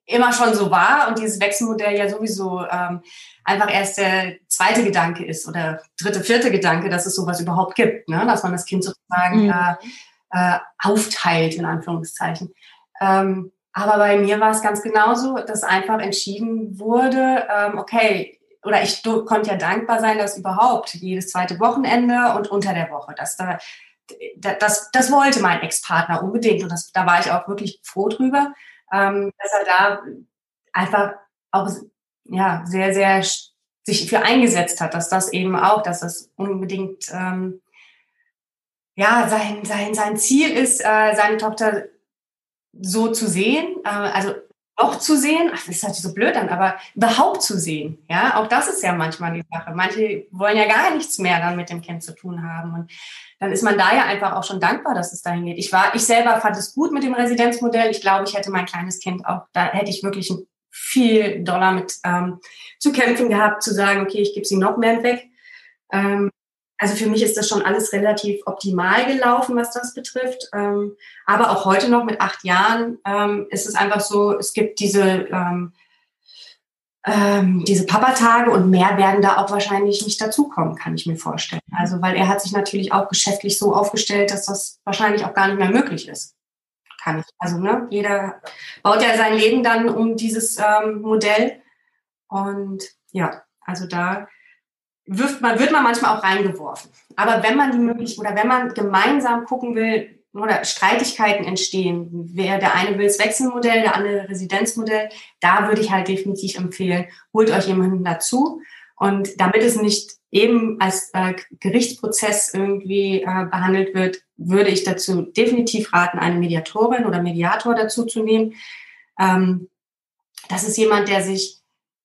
immer schon so war und dieses Wechselmodell ja sowieso ähm, einfach erst der zweite Gedanke ist oder dritte, vierte Gedanke, dass es sowas überhaupt gibt, ne? dass man das Kind sozusagen mhm. äh, äh, aufteilt, in Anführungszeichen. Ähm, aber bei mir war es ganz genauso, dass einfach entschieden wurde, ähm, okay, oder ich konnte ja dankbar sein, dass überhaupt jedes zweite Wochenende und unter der Woche, dass da, das, das wollte mein Ex-Partner unbedingt und das, da war ich auch wirklich froh drüber, ähm, dass er da einfach auch ja sehr sehr sich für eingesetzt hat, dass das eben auch, dass das unbedingt ähm, ja sein sein sein Ziel ist, äh, seine Tochter so zu sehen, äh, also auch zu sehen, ach, das ist halt so blöd dann, aber überhaupt zu sehen, ja, auch das ist ja manchmal die Sache. Manche wollen ja gar nichts mehr dann mit dem Kind zu tun haben und dann ist man da ja einfach auch schon dankbar, dass es dahin geht. Ich war, ich selber fand es gut mit dem Residenzmodell. Ich glaube, ich hätte mein kleines Kind auch, da hätte ich wirklich viel Dollar mit ähm, zu kämpfen gehabt, zu sagen, okay, ich gebe sie noch mehr weg. Ähm, also für mich ist das schon alles relativ optimal gelaufen, was das betrifft. Ähm, aber auch heute noch mit acht Jahren ähm, ist es einfach so, es gibt diese, ähm, diese Papatage und mehr werden da auch wahrscheinlich nicht dazukommen, kann ich mir vorstellen. Also, weil er hat sich natürlich auch geschäftlich so aufgestellt, dass das wahrscheinlich auch gar nicht mehr möglich ist. Kann ich. Also, ne, jeder baut ja sein Leben dann um dieses Modell. Und ja, also da wirft man, wird man manchmal auch reingeworfen. Aber wenn man die möglich oder wenn man gemeinsam gucken will, oder Streitigkeiten entstehen, wer der eine will das Wechselmodell, der andere Residenzmodell, da würde ich halt definitiv empfehlen, holt euch jemanden dazu. Und damit es nicht eben als äh, Gerichtsprozess irgendwie äh, behandelt wird, würde ich dazu definitiv raten, eine Mediatorin oder Mediator dazu zu nehmen. Ähm, das ist jemand, der sich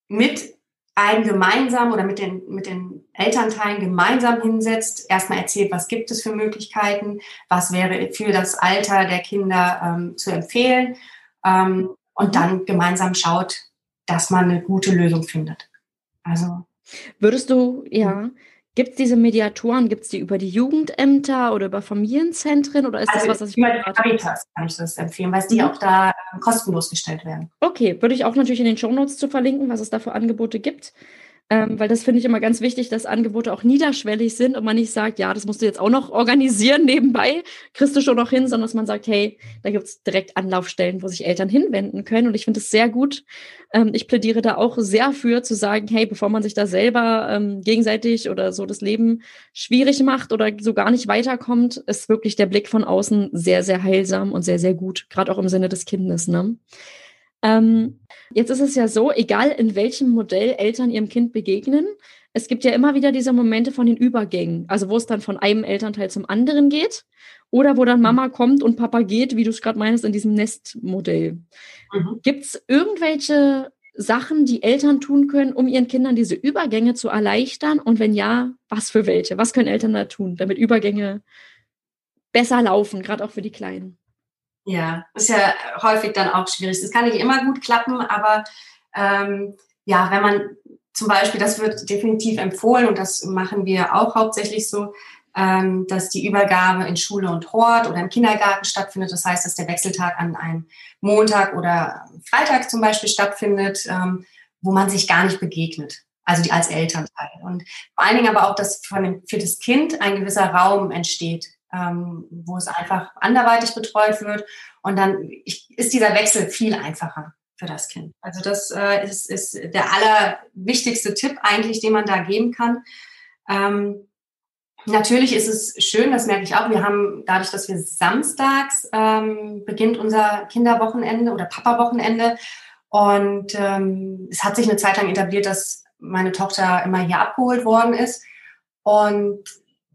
mit einem gemeinsam oder mit den, mit den Elternteilen gemeinsam hinsetzt, erstmal erzählt, was gibt es für Möglichkeiten, was wäre für das Alter der Kinder ähm, zu empfehlen ähm, und dann gemeinsam schaut, dass man eine gute Lösung findet. Also würdest du, ja, Gibt es diese Mediatoren, gibt es die über die Jugendämter oder über Familienzentren oder ist also das was, was ich über die Caritas kann ich das empfehlen, weil die mhm. auch da äh, kostenlos gestellt werden. Okay, würde ich auch natürlich in den Shownotes zu verlinken, was es da für Angebote gibt. Ähm, weil das finde ich immer ganz wichtig, dass Angebote auch niederschwellig sind und man nicht sagt, ja, das musst du jetzt auch noch organisieren nebenbei, kriegst du schon noch hin, sondern dass man sagt, hey, da gibt es direkt Anlaufstellen, wo sich Eltern hinwenden können. Und ich finde es sehr gut. Ähm, ich plädiere da auch sehr für, zu sagen, hey, bevor man sich da selber ähm, gegenseitig oder so das Leben schwierig macht oder so gar nicht weiterkommt, ist wirklich der Blick von außen sehr, sehr heilsam und sehr, sehr gut, gerade auch im Sinne des Kindes. Ne? Ähm, jetzt ist es ja so, egal in welchem Modell Eltern ihrem Kind begegnen, es gibt ja immer wieder diese Momente von den Übergängen, also wo es dann von einem Elternteil zum anderen geht oder wo dann. Mama kommt und Papa geht, wie du es gerade meinst, in diesem Nestmodell. Mhm. Gibt es irgendwelche Sachen, die Eltern tun können, um ihren Kindern diese Übergänge zu erleichtern? Und wenn ja, was für welche? Was können Eltern da tun, damit Übergänge besser laufen, gerade auch für die Kleinen? Ja, ist ja häufig dann auch schwierig. Das kann nicht immer gut klappen, aber ähm, ja, wenn man zum Beispiel, das wird definitiv empfohlen und das machen wir auch hauptsächlich so, ähm, dass die Übergabe in Schule und Hort oder im Kindergarten stattfindet. Das heißt, dass der Wechseltag an einem Montag oder Freitag zum Beispiel stattfindet, ähm, wo man sich gar nicht begegnet. Also die als Elternteil. Und vor allen Dingen aber auch, dass für das Kind ein gewisser Raum entsteht, ähm, wo es einfach anderweitig betreut wird. Und dann ist dieser Wechsel viel einfacher für das Kind. Also das äh, ist, ist der allerwichtigste Tipp eigentlich, den man da geben kann. Ähm, natürlich ist es schön, das merke ich auch. Wir haben dadurch, dass wir samstags ähm, beginnt unser Kinderwochenende oder Papa-Wochenende. Und ähm, es hat sich eine Zeit lang etabliert, dass meine Tochter immer hier abgeholt worden ist. Und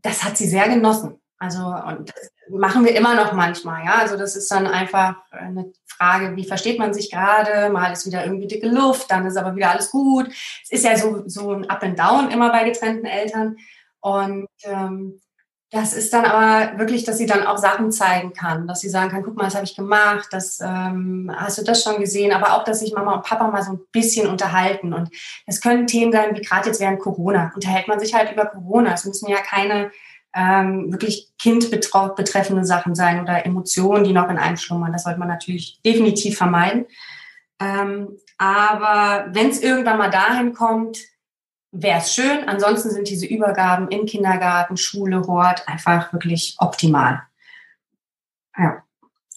das hat sie sehr genossen. Also, und das machen wir immer noch manchmal, ja. Also, das ist dann einfach eine Frage, wie versteht man sich gerade? Mal ist wieder irgendwie dicke Luft, dann ist aber wieder alles gut. Es ist ja so, so ein Up and Down immer bei getrennten Eltern. Und ähm, das ist dann aber wirklich, dass sie dann auch Sachen zeigen kann, dass sie sagen kann, guck mal, das habe ich gemacht, das ähm, hast du das schon gesehen, aber auch, dass sich Mama und Papa mal so ein bisschen unterhalten. Und es können Themen sein, wie gerade jetzt während Corona. Unterhält man sich halt über Corona. Es müssen ja keine ähm, wirklich kindbetreffende Sachen sein oder Emotionen, die noch in einem schlummern. Das sollte man natürlich definitiv vermeiden. Ähm, aber wenn es irgendwann mal dahin kommt, wäre es schön. Ansonsten sind diese Übergaben im Kindergarten, Schule, Hort einfach wirklich optimal. Ja.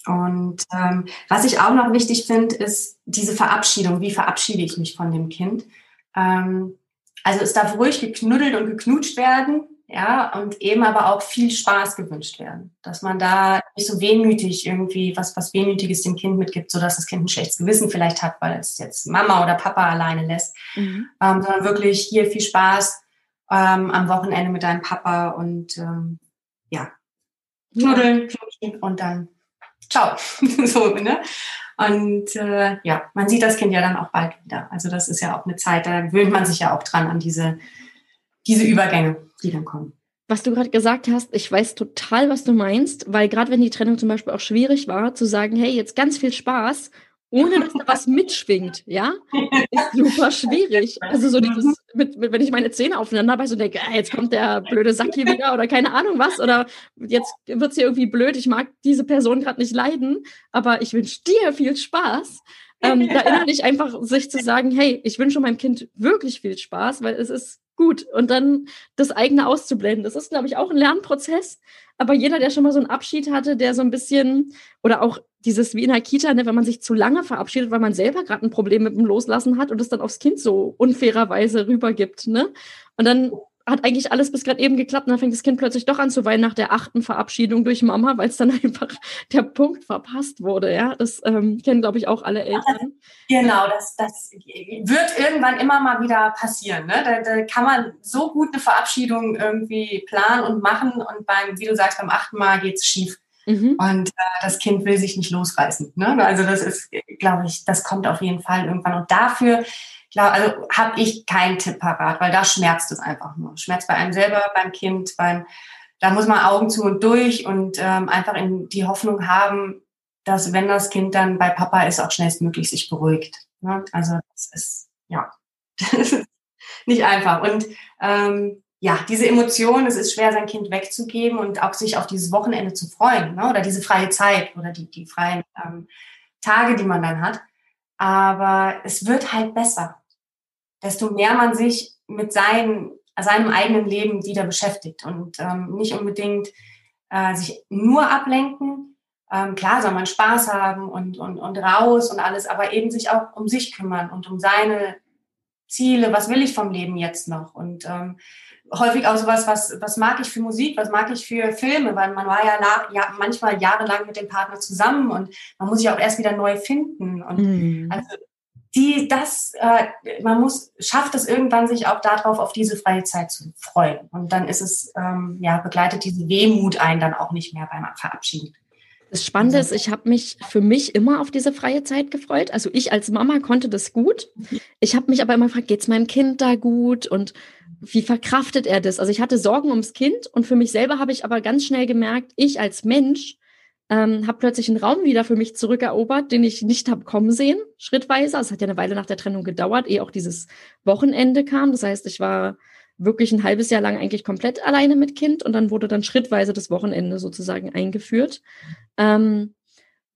Und ähm, was ich auch noch wichtig finde, ist diese Verabschiedung. Wie verabschiede ich mich von dem Kind? Ähm, also es darf ruhig geknuddelt und geknutscht werden, ja, und eben aber auch viel Spaß gewünscht werden, dass man da nicht so wehmütig irgendwie was, was Wehmütiges dem Kind mitgibt, sodass das Kind ein schlechtes Gewissen vielleicht hat, weil es jetzt Mama oder Papa alleine lässt, mhm. ähm, sondern wirklich hier viel Spaß ähm, am Wochenende mit deinem Papa und ähm, ja, knuddeln, knuddeln und dann ciao, so, ne? Und äh, ja, man sieht das Kind ja dann auch bald wieder. Also das ist ja auch eine Zeit, da gewöhnt man sich ja auch dran an diese, diese Übergänge die dann kommen. Was du gerade gesagt hast, ich weiß total, was du meinst, weil gerade wenn die Trennung zum Beispiel auch schwierig war, zu sagen, hey, jetzt ganz viel Spaß, ohne dass da was mitschwingt, ja, ist super schwierig. Also so dieses, mit, mit, wenn ich meine Zähne aufeinander beiße und denke, ah, jetzt kommt der blöde Sack hier wieder oder keine Ahnung was oder jetzt wird es hier irgendwie blöd, ich mag diese Person gerade nicht leiden, aber ich wünsche dir viel Spaß ähm, da innerlich einfach sich zu sagen, hey, ich wünsche meinem Kind wirklich viel Spaß, weil es ist gut. Und dann das eigene auszublenden. Das ist, glaube ich, auch ein Lernprozess. Aber jeder, der schon mal so einen Abschied hatte, der so ein bisschen, oder auch dieses wie in der Kita, ne, wenn man sich zu lange verabschiedet, weil man selber gerade ein Problem mit dem Loslassen hat und es dann aufs Kind so unfairerweise rübergibt. Ne? Und dann hat eigentlich alles bis gerade eben geklappt und dann fängt das Kind plötzlich doch an zu weinen nach der achten Verabschiedung durch Mama, weil es dann einfach der Punkt verpasst wurde. Ja, das ähm, kennen glaube ich auch alle Eltern. Genau, das, das wird irgendwann immer mal wieder passieren. Ne? Da, da kann man so gut eine Verabschiedung irgendwie planen und machen und beim, wie du sagst, beim achten Mal geht es schief. Mhm. Und äh, das Kind will sich nicht losreißen. Ne? Also das ist, glaube ich, das kommt auf jeden Fall irgendwann. Und dafür klar, also habe ich keinen Tipp parat, weil da schmerzt es einfach nur. Schmerzt bei einem selber, beim Kind, beim, da muss man Augen zu und durch und ähm, einfach in die Hoffnung haben, dass wenn das Kind dann bei Papa ist, auch schnellstmöglich sich beruhigt. Ne? Also das ist, ja, nicht einfach. Und ähm, ja, diese Emotion, es ist schwer, sein Kind wegzugeben und auch sich auf dieses Wochenende zu freuen ne? oder diese freie Zeit oder die, die freien ähm, Tage, die man dann hat. Aber es wird halt besser desto mehr man sich mit seinem, seinem eigenen Leben wieder beschäftigt und ähm, nicht unbedingt äh, sich nur ablenken. Ähm, klar soll man Spaß haben und, und, und raus und alles, aber eben sich auch um sich kümmern und um seine Ziele, was will ich vom Leben jetzt noch? Und ähm, häufig auch sowas, was, was mag ich für Musik, was mag ich für Filme, weil man war ja, ja manchmal jahrelang mit dem Partner zusammen und man muss sich auch erst wieder neu finden. Und mhm. also die das, äh, man muss, schafft es irgendwann, sich auch darauf, auf diese freie Zeit zu freuen. Und dann ist es, ähm, ja, begleitet diese Wehmut ein dann auch nicht mehr beim Verabschieden. Das Spannende ist, ich habe mich für mich immer auf diese freie Zeit gefreut. Also ich als Mama konnte das gut. Ich habe mich aber immer gefragt, geht's meinem Kind da gut und wie verkraftet er das? Also ich hatte Sorgen ums Kind und für mich selber habe ich aber ganz schnell gemerkt, ich als Mensch ähm, habe plötzlich einen Raum wieder für mich zurückerobert, den ich nicht habe kommen sehen, schrittweise. Es hat ja eine Weile nach der Trennung gedauert, ehe auch dieses Wochenende kam. Das heißt, ich war wirklich ein halbes Jahr lang eigentlich komplett alleine mit Kind und dann wurde dann schrittweise das Wochenende sozusagen eingeführt. Ähm,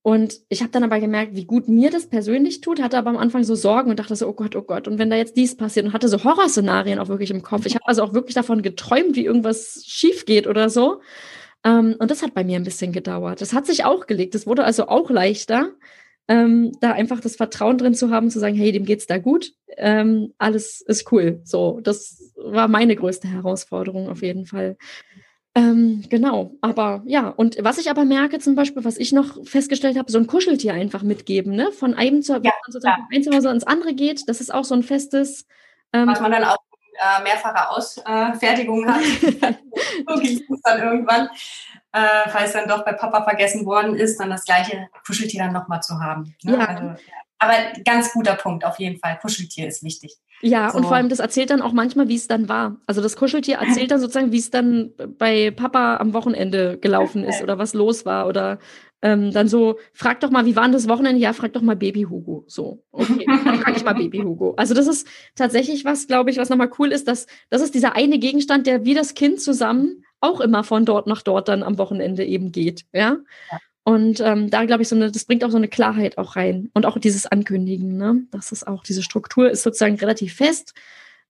und ich habe dann aber gemerkt, wie gut mir das persönlich tut, hatte aber am Anfang so Sorgen und dachte so, oh Gott, oh Gott, und wenn da jetzt dies passiert und hatte so Horrorszenarien auch wirklich im Kopf. Ich habe also auch wirklich davon geträumt, wie irgendwas schief geht oder so. Ähm, und das hat bei mir ein bisschen gedauert. Das hat sich auch gelegt. Es wurde also auch leichter, ähm, da einfach das Vertrauen drin zu haben, zu sagen, hey, dem geht's da gut, ähm, alles ist cool. So, das war meine größte Herausforderung auf jeden Fall. Ähm, genau, aber ja, und was ich aber merke, zum Beispiel, was ich noch festgestellt habe, so ein Kuscheltier einfach mitgeben, ne? Von einem zu ja, sozusagen ja. ein Zuhause ins andere geht, das ist auch so ein festes. Ähm, was man dann auch äh, mehrfache Ausfertigung hat. es dann irgendwann. Äh, falls dann doch bei Papa vergessen worden ist, dann das gleiche Kuscheltier dann nochmal zu haben. Ne? Ja. Also, aber ganz guter Punkt, auf jeden Fall. Kuscheltier ist wichtig. Ja, so. und vor allem, das erzählt dann auch manchmal, wie es dann war. Also das Kuscheltier erzählt dann sozusagen, wie es dann bei Papa am Wochenende gelaufen ist oder was los war oder ähm, dann so, frag doch mal, wie war denn das Wochenende? Ja, frag doch mal Baby Hugo. So, okay, dann frag ich mal Baby Hugo. Also das ist tatsächlich was, glaube ich, was nochmal cool ist, dass das ist dieser eine Gegenstand, der wie das Kind zusammen auch immer von dort nach dort dann am Wochenende eben geht. Ja. ja. Und ähm, da glaube ich, so eine, das bringt auch so eine Klarheit auch rein. Und auch dieses Ankündigen, ne? Das ist auch, diese Struktur ist sozusagen relativ fest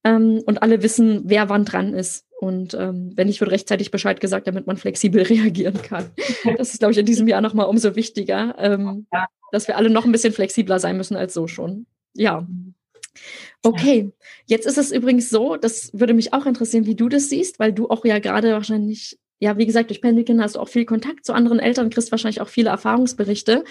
ähm, und alle wissen, wer wann dran ist. Und ähm, wenn nicht, wird rechtzeitig Bescheid gesagt, damit man flexibel reagieren kann. Das ist, glaube ich, in diesem Jahr nochmal umso wichtiger, ähm, ja. dass wir alle noch ein bisschen flexibler sein müssen als so schon. Ja. Okay, jetzt ist es übrigens so, das würde mich auch interessieren, wie du das siehst, weil du auch ja gerade wahrscheinlich ja, wie gesagt, durch Pendelkinder hast du auch viel Kontakt zu anderen Eltern, kriegst wahrscheinlich auch viele Erfahrungsberichte.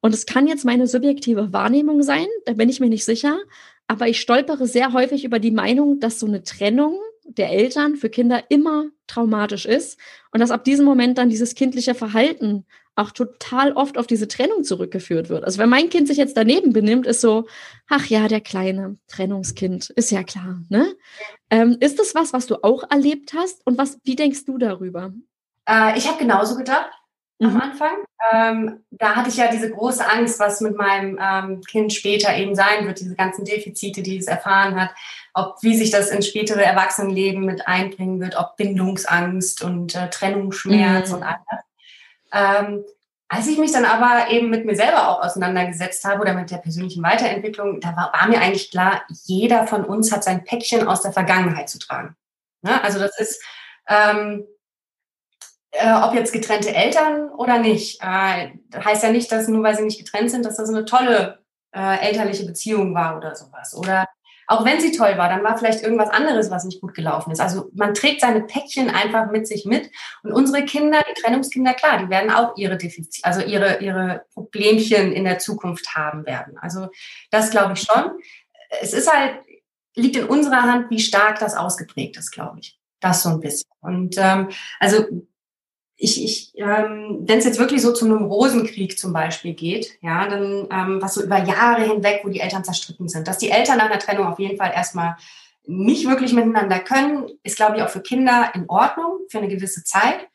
Und es kann jetzt meine subjektive Wahrnehmung sein, da bin ich mir nicht sicher. Aber ich stolpere sehr häufig über die Meinung, dass so eine Trennung der Eltern für Kinder immer traumatisch ist und dass ab diesem Moment dann dieses kindliche Verhalten auch total oft auf diese Trennung zurückgeführt wird. Also wenn mein Kind sich jetzt daneben benimmt, ist so, ach ja, der kleine Trennungskind, ist ja klar. Ne? Ähm, ist das was, was du auch erlebt hast und was, wie denkst du darüber? Äh, ich habe genauso gedacht. Am Anfang. Ähm, da hatte ich ja diese große Angst, was mit meinem ähm, Kind später eben sein wird, diese ganzen Defizite, die es erfahren hat, ob wie sich das ins spätere Erwachsenenleben mit einbringen wird, ob Bindungsangst und äh, Trennungsschmerz mhm. und all das. Ähm, als ich mich dann aber eben mit mir selber auch auseinandergesetzt habe oder mit der persönlichen Weiterentwicklung, da war, war mir eigentlich klar, jeder von uns hat sein Päckchen aus der Vergangenheit zu tragen. Ne? Also das ist, ähm, äh, ob jetzt getrennte Eltern oder nicht, äh, heißt ja nicht, dass nur weil sie nicht getrennt sind, dass das eine tolle äh, elterliche Beziehung war oder sowas. Oder auch wenn sie toll war, dann war vielleicht irgendwas anderes, was nicht gut gelaufen ist. Also man trägt seine Päckchen einfach mit sich mit. Und unsere Kinder, die Trennungskinder, klar, die werden auch ihre Defizite, also ihre, ihre Problemchen in der Zukunft haben werden. Also das glaube ich schon. Es ist halt, liegt in unserer Hand, wie stark das ausgeprägt ist, glaube ich. Das so ein bisschen. Und ähm, also ich, ich ähm, wenn es jetzt wirklich so zu einem Rosenkrieg zum Beispiel geht, ja, dann ähm, was so über Jahre hinweg, wo die Eltern zerstritten sind, dass die Eltern nach einer Trennung auf jeden Fall erstmal nicht wirklich miteinander können, ist, glaube ich, auch für Kinder in Ordnung für eine gewisse Zeit.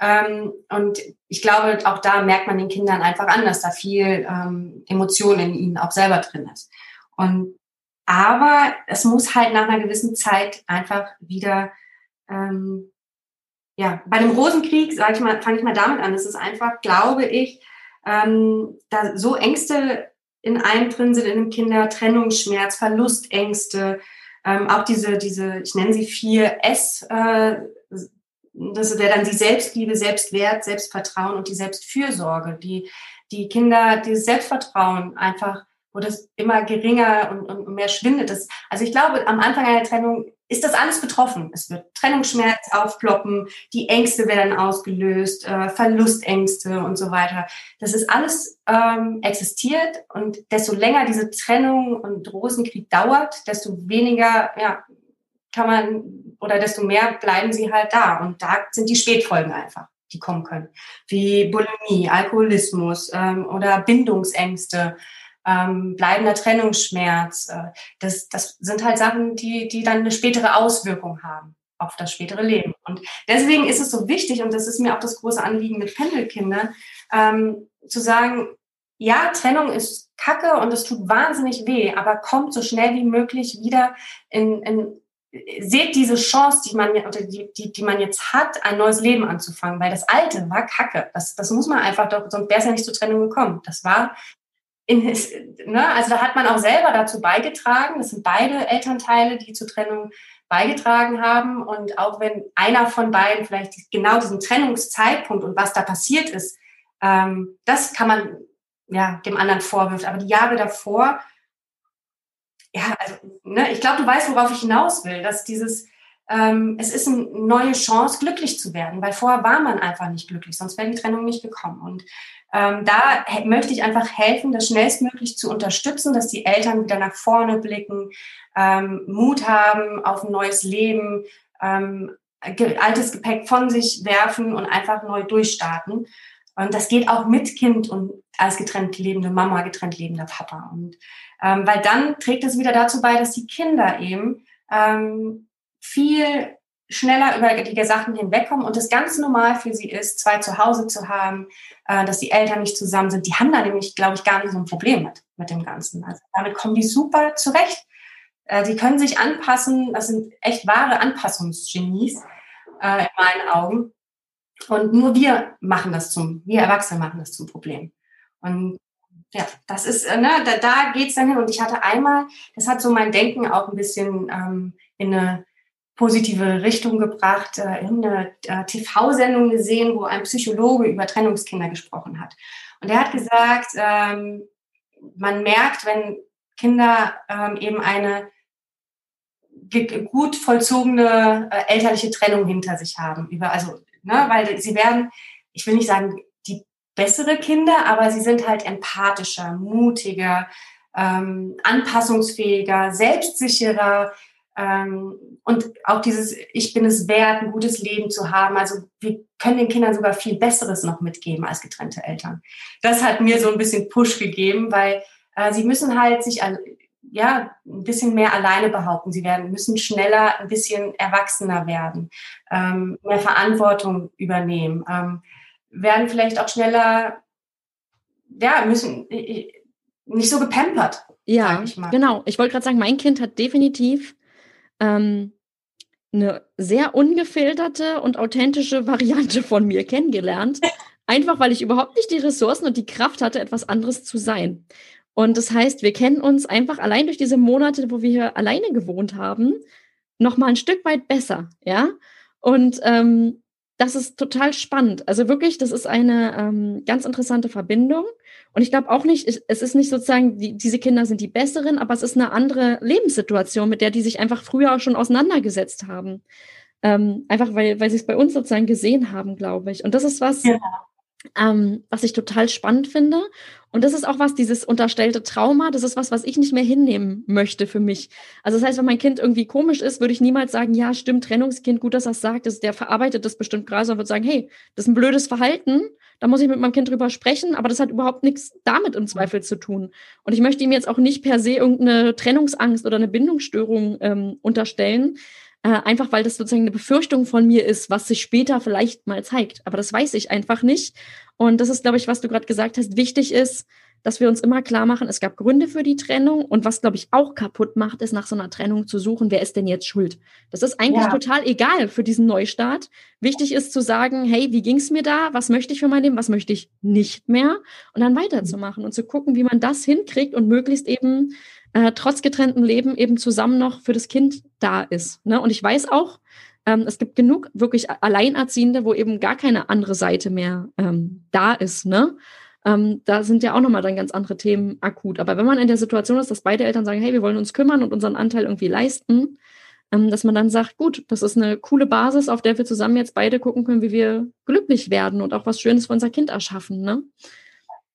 Ähm, und ich glaube, auch da merkt man den Kindern einfach an, dass da viel ähm, Emotion in ihnen auch selber drin ist. Und aber es muss halt nach einer gewissen Zeit einfach wieder ähm, ja, bei dem Rosenkrieg, sage ich mal, fange ich mal damit an. Es ist einfach, glaube ich, ähm, da so Ängste in einem drin sind, in einem Kinder, Trennungsschmerz, Verlustängste, ähm, auch diese, diese, ich nenne sie vier S, äh, das wäre dann die Selbstliebe, Selbstwert, Selbstvertrauen und die Selbstfürsorge, die die Kinder dieses Selbstvertrauen einfach, wo das immer geringer und, und mehr schwindet. Das, also ich glaube, am Anfang einer Trennung ist das alles betroffen. Es wird Trennungsschmerz aufploppen, die Ängste werden ausgelöst, äh, Verlustängste und so weiter. Das ist alles ähm, existiert und desto länger diese Trennung und Rosenkrieg dauert, desto weniger ja, kann man oder desto mehr bleiben sie halt da. Und da sind die Spätfolgen einfach, die kommen können. Wie Bulimie, Alkoholismus ähm, oder Bindungsängste ähm, bleibender Trennungsschmerz. Äh, das, das sind halt Sachen, die, die dann eine spätere Auswirkung haben auf das spätere Leben. Und deswegen ist es so wichtig, und das ist mir auch das große Anliegen mit Pendelkindern, ähm, zu sagen, ja, Trennung ist kacke und es tut wahnsinnig weh, aber kommt so schnell wie möglich wieder in, in seht diese Chance, die man, oder die, die, die man jetzt hat, ein neues Leben anzufangen, weil das Alte war Kacke. Das, das muss man einfach doch, sonst wäre es ja nicht zur Trennung gekommen. Das war in, ne, also da hat man auch selber dazu beigetragen. Das sind beide Elternteile, die zur Trennung beigetragen haben. Und auch wenn einer von beiden vielleicht genau diesen Trennungszeitpunkt und was da passiert ist, ähm, das kann man ja dem anderen vorwirft. Aber die Jahre davor, ja, also ne, ich glaube, du weißt, worauf ich hinaus will, dass dieses ähm, es ist eine neue Chance, glücklich zu werden, weil vorher war man einfach nicht glücklich, sonst wäre die Trennung nicht gekommen. Und ähm, da möchte ich einfach helfen, das schnellstmöglich zu unterstützen, dass die Eltern wieder nach vorne blicken, ähm, Mut haben auf ein neues Leben, ähm, altes Gepäck von sich werfen und einfach neu durchstarten. Und das geht auch mit Kind und als getrennt lebende Mama, getrennt lebender Papa. Und ähm, weil dann trägt es wieder dazu bei, dass die Kinder eben ähm, viel schneller über die Sachen hinwegkommen und es ganz normal für sie ist, zwei zu Hause zu haben, äh, dass die Eltern nicht zusammen sind. Die haben da nämlich, glaube ich, gar nicht so ein Problem mit, mit dem Ganzen. Also damit kommen die super zurecht. Äh, können sich anpassen. Das sind echt wahre Anpassungsgenies äh, in meinen Augen. Und nur wir machen das zum, wir Erwachsene machen das zum Problem. Und ja, das ist, äh, ne, da, da geht's dann hin. Und ich hatte einmal, das hat so mein Denken auch ein bisschen ähm, in eine positive Richtung gebracht, äh, eine äh, TV-Sendung gesehen, wo ein Psychologe über Trennungskinder gesprochen hat. Und er hat gesagt, ähm, man merkt, wenn Kinder ähm, eben eine gut vollzogene äh, elterliche Trennung hinter sich haben. Über, also, ne, weil sie werden, ich will nicht sagen, die bessere Kinder, aber sie sind halt empathischer, mutiger, ähm, anpassungsfähiger, selbstsicherer, und auch dieses, ich bin es wert, ein gutes Leben zu haben. Also wir können den Kindern sogar viel Besseres noch mitgeben als getrennte Eltern. Das hat mir so ein bisschen Push gegeben, weil äh, sie müssen halt sich ja, ein bisschen mehr alleine behaupten. Sie werden, müssen schneller ein bisschen erwachsener werden, ähm, mehr Verantwortung übernehmen, ähm, werden vielleicht auch schneller, ja, müssen nicht so gepampert. Ja, ich genau. Ich wollte gerade sagen, mein Kind hat definitiv ähm, eine sehr ungefilterte und authentische Variante von mir kennengelernt. Einfach weil ich überhaupt nicht die Ressourcen und die Kraft hatte, etwas anderes zu sein. Und das heißt, wir kennen uns einfach allein durch diese Monate, wo wir hier alleine gewohnt haben, noch mal ein Stück weit besser, ja. Und ähm, das ist total spannend. Also wirklich, das ist eine ähm, ganz interessante Verbindung. Und ich glaube auch nicht, es ist nicht sozusagen, die, diese Kinder sind die besseren, aber es ist eine andere Lebenssituation, mit der die sich einfach früher auch schon auseinandergesetzt haben. Ähm, einfach weil, weil sie es bei uns sozusagen gesehen haben, glaube ich. Und das ist was, ja. ähm, was ich total spannend finde. Und das ist auch was, dieses unterstellte Trauma, das ist was, was ich nicht mehr hinnehmen möchte für mich. Also das heißt, wenn mein Kind irgendwie komisch ist, würde ich niemals sagen, ja, stimmt, Trennungskind, gut, dass er sagt, das, der verarbeitet das bestimmt gerade, sondern würde sagen, hey, das ist ein blödes Verhalten, da muss ich mit meinem Kind drüber sprechen, aber das hat überhaupt nichts damit im Zweifel zu tun. Und ich möchte ihm jetzt auch nicht per se irgendeine Trennungsangst oder eine Bindungsstörung ähm, unterstellen, äh, einfach weil das sozusagen eine Befürchtung von mir ist, was sich später vielleicht mal zeigt. Aber das weiß ich einfach nicht. Und das ist, glaube ich, was du gerade gesagt hast, wichtig ist, dass wir uns immer klar machen, es gab Gründe für die Trennung und was, glaube ich, auch kaputt macht, ist nach so einer Trennung zu suchen, wer ist denn jetzt schuld. Das ist eigentlich ja. total egal für diesen Neustart. Wichtig ist zu sagen, hey, wie ging es mir da? Was möchte ich für mein Leben? Was möchte ich nicht mehr? Und dann weiterzumachen und zu gucken, wie man das hinkriegt und möglichst eben äh, trotz getrenntem Leben eben zusammen noch für das Kind da ist. Ne? Und ich weiß auch, ähm, es gibt genug wirklich Alleinerziehende, wo eben gar keine andere Seite mehr ähm, da ist. Ne? Ähm, da sind ja auch nochmal dann ganz andere Themen akut. Aber wenn man in der Situation ist, dass beide Eltern sagen, hey, wir wollen uns kümmern und unseren Anteil irgendwie leisten, ähm, dass man dann sagt, gut, das ist eine coole Basis, auf der wir zusammen jetzt beide gucken können, wie wir glücklich werden und auch was Schönes für unser Kind erschaffen. Ne?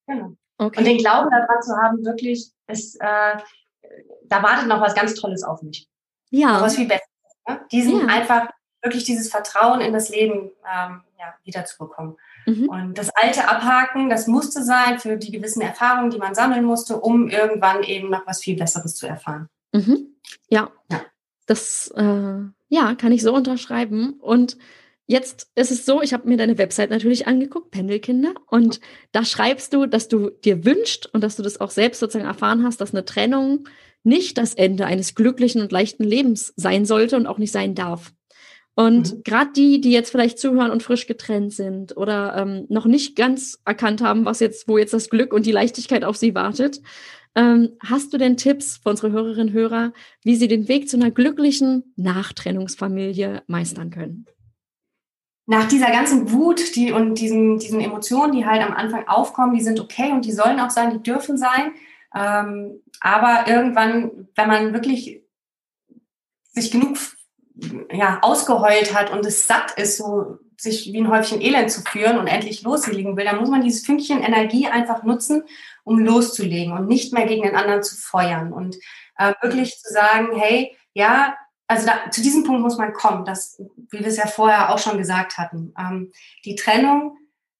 Genau. Okay. Und den Glauben daran zu haben, wirklich, ist, äh, da wartet noch was ganz Tolles auf mich. Ja. Was viel Besseres. Ne? Diesen ja. einfach, wirklich dieses Vertrauen in das Leben ähm, ja, wiederzubekommen. Mhm. Und das alte Abhaken, das musste sein für die gewissen Erfahrungen, die man sammeln musste, um irgendwann eben noch was viel Besseres zu erfahren. Mhm. Ja. ja. Das äh, ja, kann ich so unterschreiben. Und Jetzt ist es so, ich habe mir deine Website natürlich angeguckt, Pendelkinder, und da schreibst du, dass du dir wünschst und dass du das auch selbst sozusagen erfahren hast, dass eine Trennung nicht das Ende eines glücklichen und leichten Lebens sein sollte und auch nicht sein darf. Und mhm. gerade die, die jetzt vielleicht zuhören und frisch getrennt sind oder ähm, noch nicht ganz erkannt haben, was jetzt, wo jetzt das Glück und die Leichtigkeit auf sie wartet, ähm, hast du denn Tipps für unsere Hörerinnen und Hörer, wie sie den Weg zu einer glücklichen Nachtrennungsfamilie meistern können? Nach dieser ganzen Wut die, und diesen, diesen Emotionen, die halt am Anfang aufkommen, die sind okay und die sollen auch sein, die dürfen sein. Ähm, aber irgendwann, wenn man wirklich sich genug ja, ausgeheult hat und es satt ist, so sich wie ein Häufchen Elend zu führen und endlich loslegen will, dann muss man dieses Fünkchen Energie einfach nutzen, um loszulegen und nicht mehr gegen den anderen zu feuern und äh, wirklich zu sagen, hey, ja, also da, zu diesem Punkt muss man kommen, das, wie wir es ja vorher auch schon gesagt hatten. Ähm, die Trennung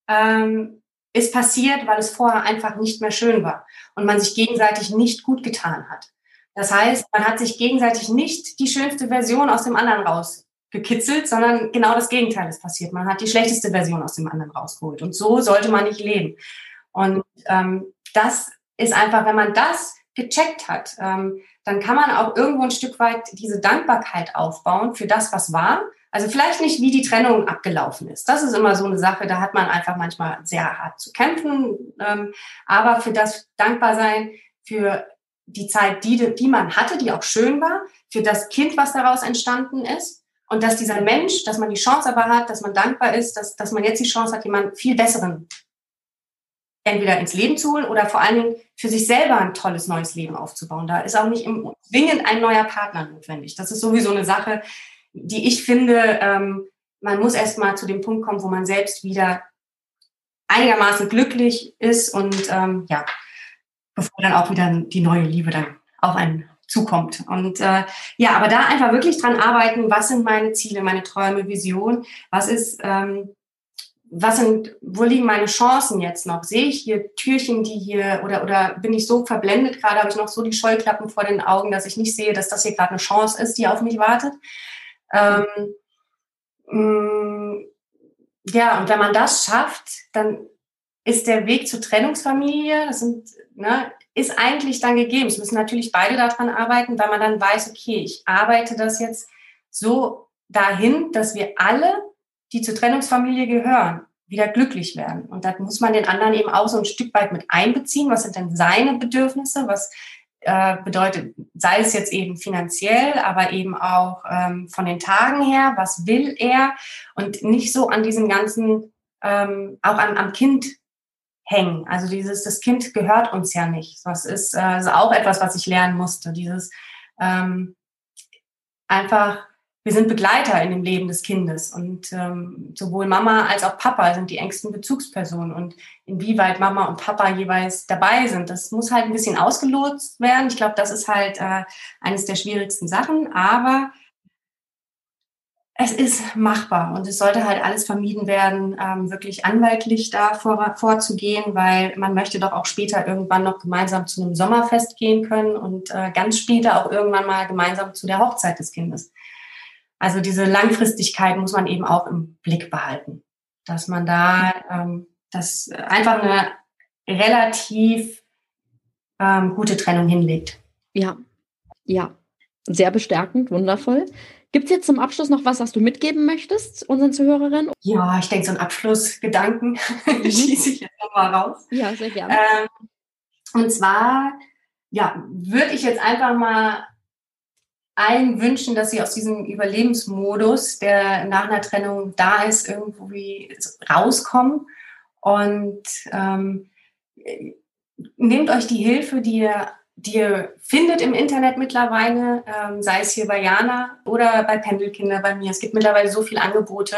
ähm, ist passiert, weil es vorher einfach nicht mehr schön war und man sich gegenseitig nicht gut getan hat. Das heißt, man hat sich gegenseitig nicht die schönste Version aus dem anderen rausgekitzelt, sondern genau das Gegenteil ist passiert. Man hat die schlechteste Version aus dem anderen rausgeholt. Und so sollte man nicht leben. Und ähm, das ist einfach, wenn man das gecheckt hat, ähm, dann kann man auch irgendwo ein Stück weit diese Dankbarkeit aufbauen für das, was war. Also vielleicht nicht, wie die Trennung abgelaufen ist. Das ist immer so eine Sache, da hat man einfach manchmal sehr hart zu kämpfen. Ähm, aber für das Dankbarsein, für die Zeit, die, die man hatte, die auch schön war, für das Kind, was daraus entstanden ist. Und dass dieser Mensch, dass man die Chance aber hat, dass man dankbar ist, dass, dass man jetzt die Chance hat, jemanden viel besseren entweder ins Leben zu holen oder vor allen Dingen für sich selber ein tolles neues Leben aufzubauen. Da ist auch nicht zwingend ein neuer Partner notwendig. Das ist sowieso eine Sache, die ich finde, ähm, man muss erst mal zu dem Punkt kommen, wo man selbst wieder einigermaßen glücklich ist und ähm, ja, bevor dann auch wieder die neue Liebe dann auf einen zukommt. Und äh, ja, aber da einfach wirklich dran arbeiten, was sind meine Ziele, meine Träume, Vision, was ist ähm, was sind, wo liegen meine Chancen jetzt noch? Sehe ich hier Türchen, die hier, oder, oder bin ich so verblendet gerade, habe ich noch so die Scheuklappen vor den Augen, dass ich nicht sehe, dass das hier gerade eine Chance ist, die auf mich wartet? Ähm, mh, mm, ja, und wenn man das schafft, dann ist der Weg zur Trennungsfamilie, das sind, ne, ist eigentlich dann gegeben. Es müssen natürlich beide daran arbeiten, weil man dann weiß, okay, ich arbeite das jetzt so dahin, dass wir alle die zur Trennungsfamilie gehören, wieder glücklich werden. Und da muss man den anderen eben auch so ein Stück weit mit einbeziehen. Was sind denn seine Bedürfnisse? Was äh, bedeutet, sei es jetzt eben finanziell, aber eben auch ähm, von den Tagen her, was will er? Und nicht so an diesem ganzen, ähm, auch am, am Kind hängen. Also dieses, das Kind gehört uns ja nicht. Das ist äh, also auch etwas, was ich lernen musste. Dieses ähm, einfach wir sind Begleiter in dem Leben des Kindes und ähm, sowohl Mama als auch Papa sind die engsten Bezugspersonen und inwieweit Mama und Papa jeweils dabei sind, das muss halt ein bisschen ausgelotst werden. Ich glaube, das ist halt äh, eines der schwierigsten Sachen, aber es ist machbar und es sollte halt alles vermieden werden, ähm, wirklich anwaltlich da vor, vorzugehen, weil man möchte doch auch später irgendwann noch gemeinsam zu einem Sommerfest gehen können und äh, ganz später auch irgendwann mal gemeinsam zu der Hochzeit des Kindes. Also diese Langfristigkeit muss man eben auch im Blick behalten, dass man da ähm, das einfach eine relativ ähm, gute Trennung hinlegt. Ja, ja, sehr bestärkend, wundervoll. Gibt es jetzt zum Abschluss noch was, was du mitgeben möchtest unseren Zuhörerinnen? Ja, ich denke, so ein Abschlussgedanken mhm. schließe ich jetzt nochmal raus. Ja, sehr gerne. Ähm, und zwar, ja, würde ich jetzt einfach mal allen wünschen, dass sie aus diesem Überlebensmodus, der nach einer Trennung da ist, irgendwie rauskommen. Und ähm, nehmt euch die Hilfe, die ihr, die ihr findet im Internet mittlerweile, ähm, sei es hier bei Jana oder bei Pendelkinder bei mir. Es gibt mittlerweile so viele Angebote,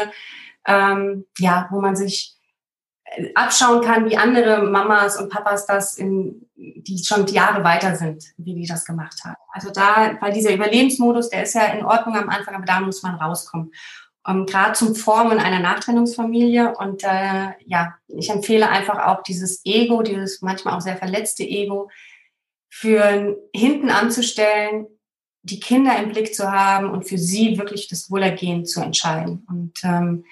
ähm, ja, wo man sich abschauen kann, wie andere Mamas und Papas das in, die schon Jahre weiter sind, wie die das gemacht haben. Also da, weil dieser Überlebensmodus, der ist ja in Ordnung am Anfang, aber da muss man rauskommen. Um, ähm, Gerade zum Formen einer Nachtrennungsfamilie. Und äh, ja, ich empfehle einfach auch dieses Ego, dieses manchmal auch sehr verletzte Ego, für hinten anzustellen, die Kinder im Blick zu haben und für sie wirklich das Wohlergehen zu entscheiden. Und ähm,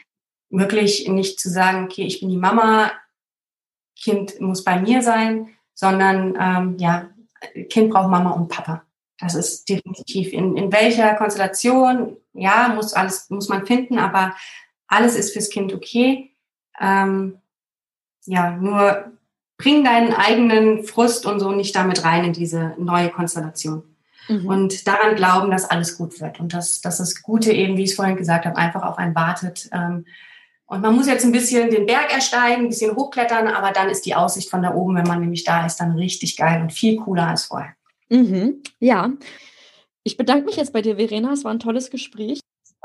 wirklich nicht zu sagen, okay, ich bin die Mama, Kind muss bei mir sein, sondern ähm, ja, Kind braucht Mama und Papa. Das ist definitiv in, in welcher Konstellation, ja, muss alles, muss man finden, aber alles ist fürs Kind okay. Ähm, ja, nur bring deinen eigenen Frust und so nicht damit rein in diese neue Konstellation. Mhm. Und daran glauben, dass alles gut wird und dass, dass das Gute eben, wie ich es vorhin gesagt habe, einfach auf einen wartet. Ähm, und man muss jetzt ein bisschen den Berg ersteigen, ein bisschen hochklettern, aber dann ist die Aussicht von da oben, wenn man nämlich da ist, dann richtig geil und viel cooler als vorher. Mhm. Ja. Ich bedanke mich jetzt bei dir, Verena. Es war ein tolles Gespräch.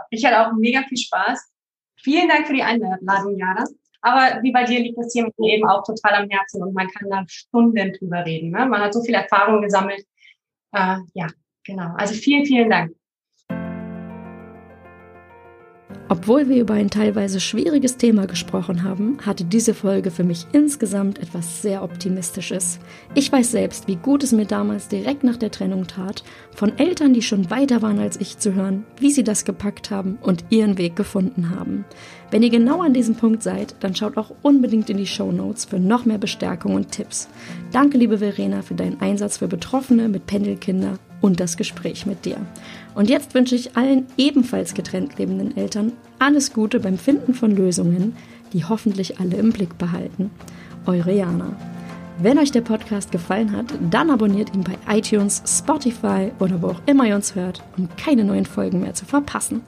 Ich hatte auch mega viel Spaß. Vielen Dank für die Einladung, Jana. Aber wie bei dir liegt das mir eben auch total am Herzen und man kann da Stunden drüber reden. Ne? Man hat so viel Erfahrung gesammelt. Äh, ja, genau. Also vielen, vielen Dank. Obwohl wir über ein teilweise schwieriges Thema gesprochen haben, hatte diese Folge für mich insgesamt etwas sehr Optimistisches. Ich weiß selbst, wie gut es mir damals direkt nach der Trennung tat, von Eltern, die schon weiter waren als ich, zu hören, wie sie das gepackt haben und ihren Weg gefunden haben. Wenn ihr genau an diesem Punkt seid, dann schaut auch unbedingt in die Show Notes für noch mehr Bestärkung und Tipps. Danke, liebe Verena, für deinen Einsatz für Betroffene mit Pendelkinder und das Gespräch mit dir. Und jetzt wünsche ich allen ebenfalls getrennt lebenden Eltern alles Gute beim Finden von Lösungen, die hoffentlich alle im Blick behalten. Eure Jana. Wenn euch der Podcast gefallen hat, dann abonniert ihn bei iTunes, Spotify oder wo auch immer ihr uns hört, um keine neuen Folgen mehr zu verpassen.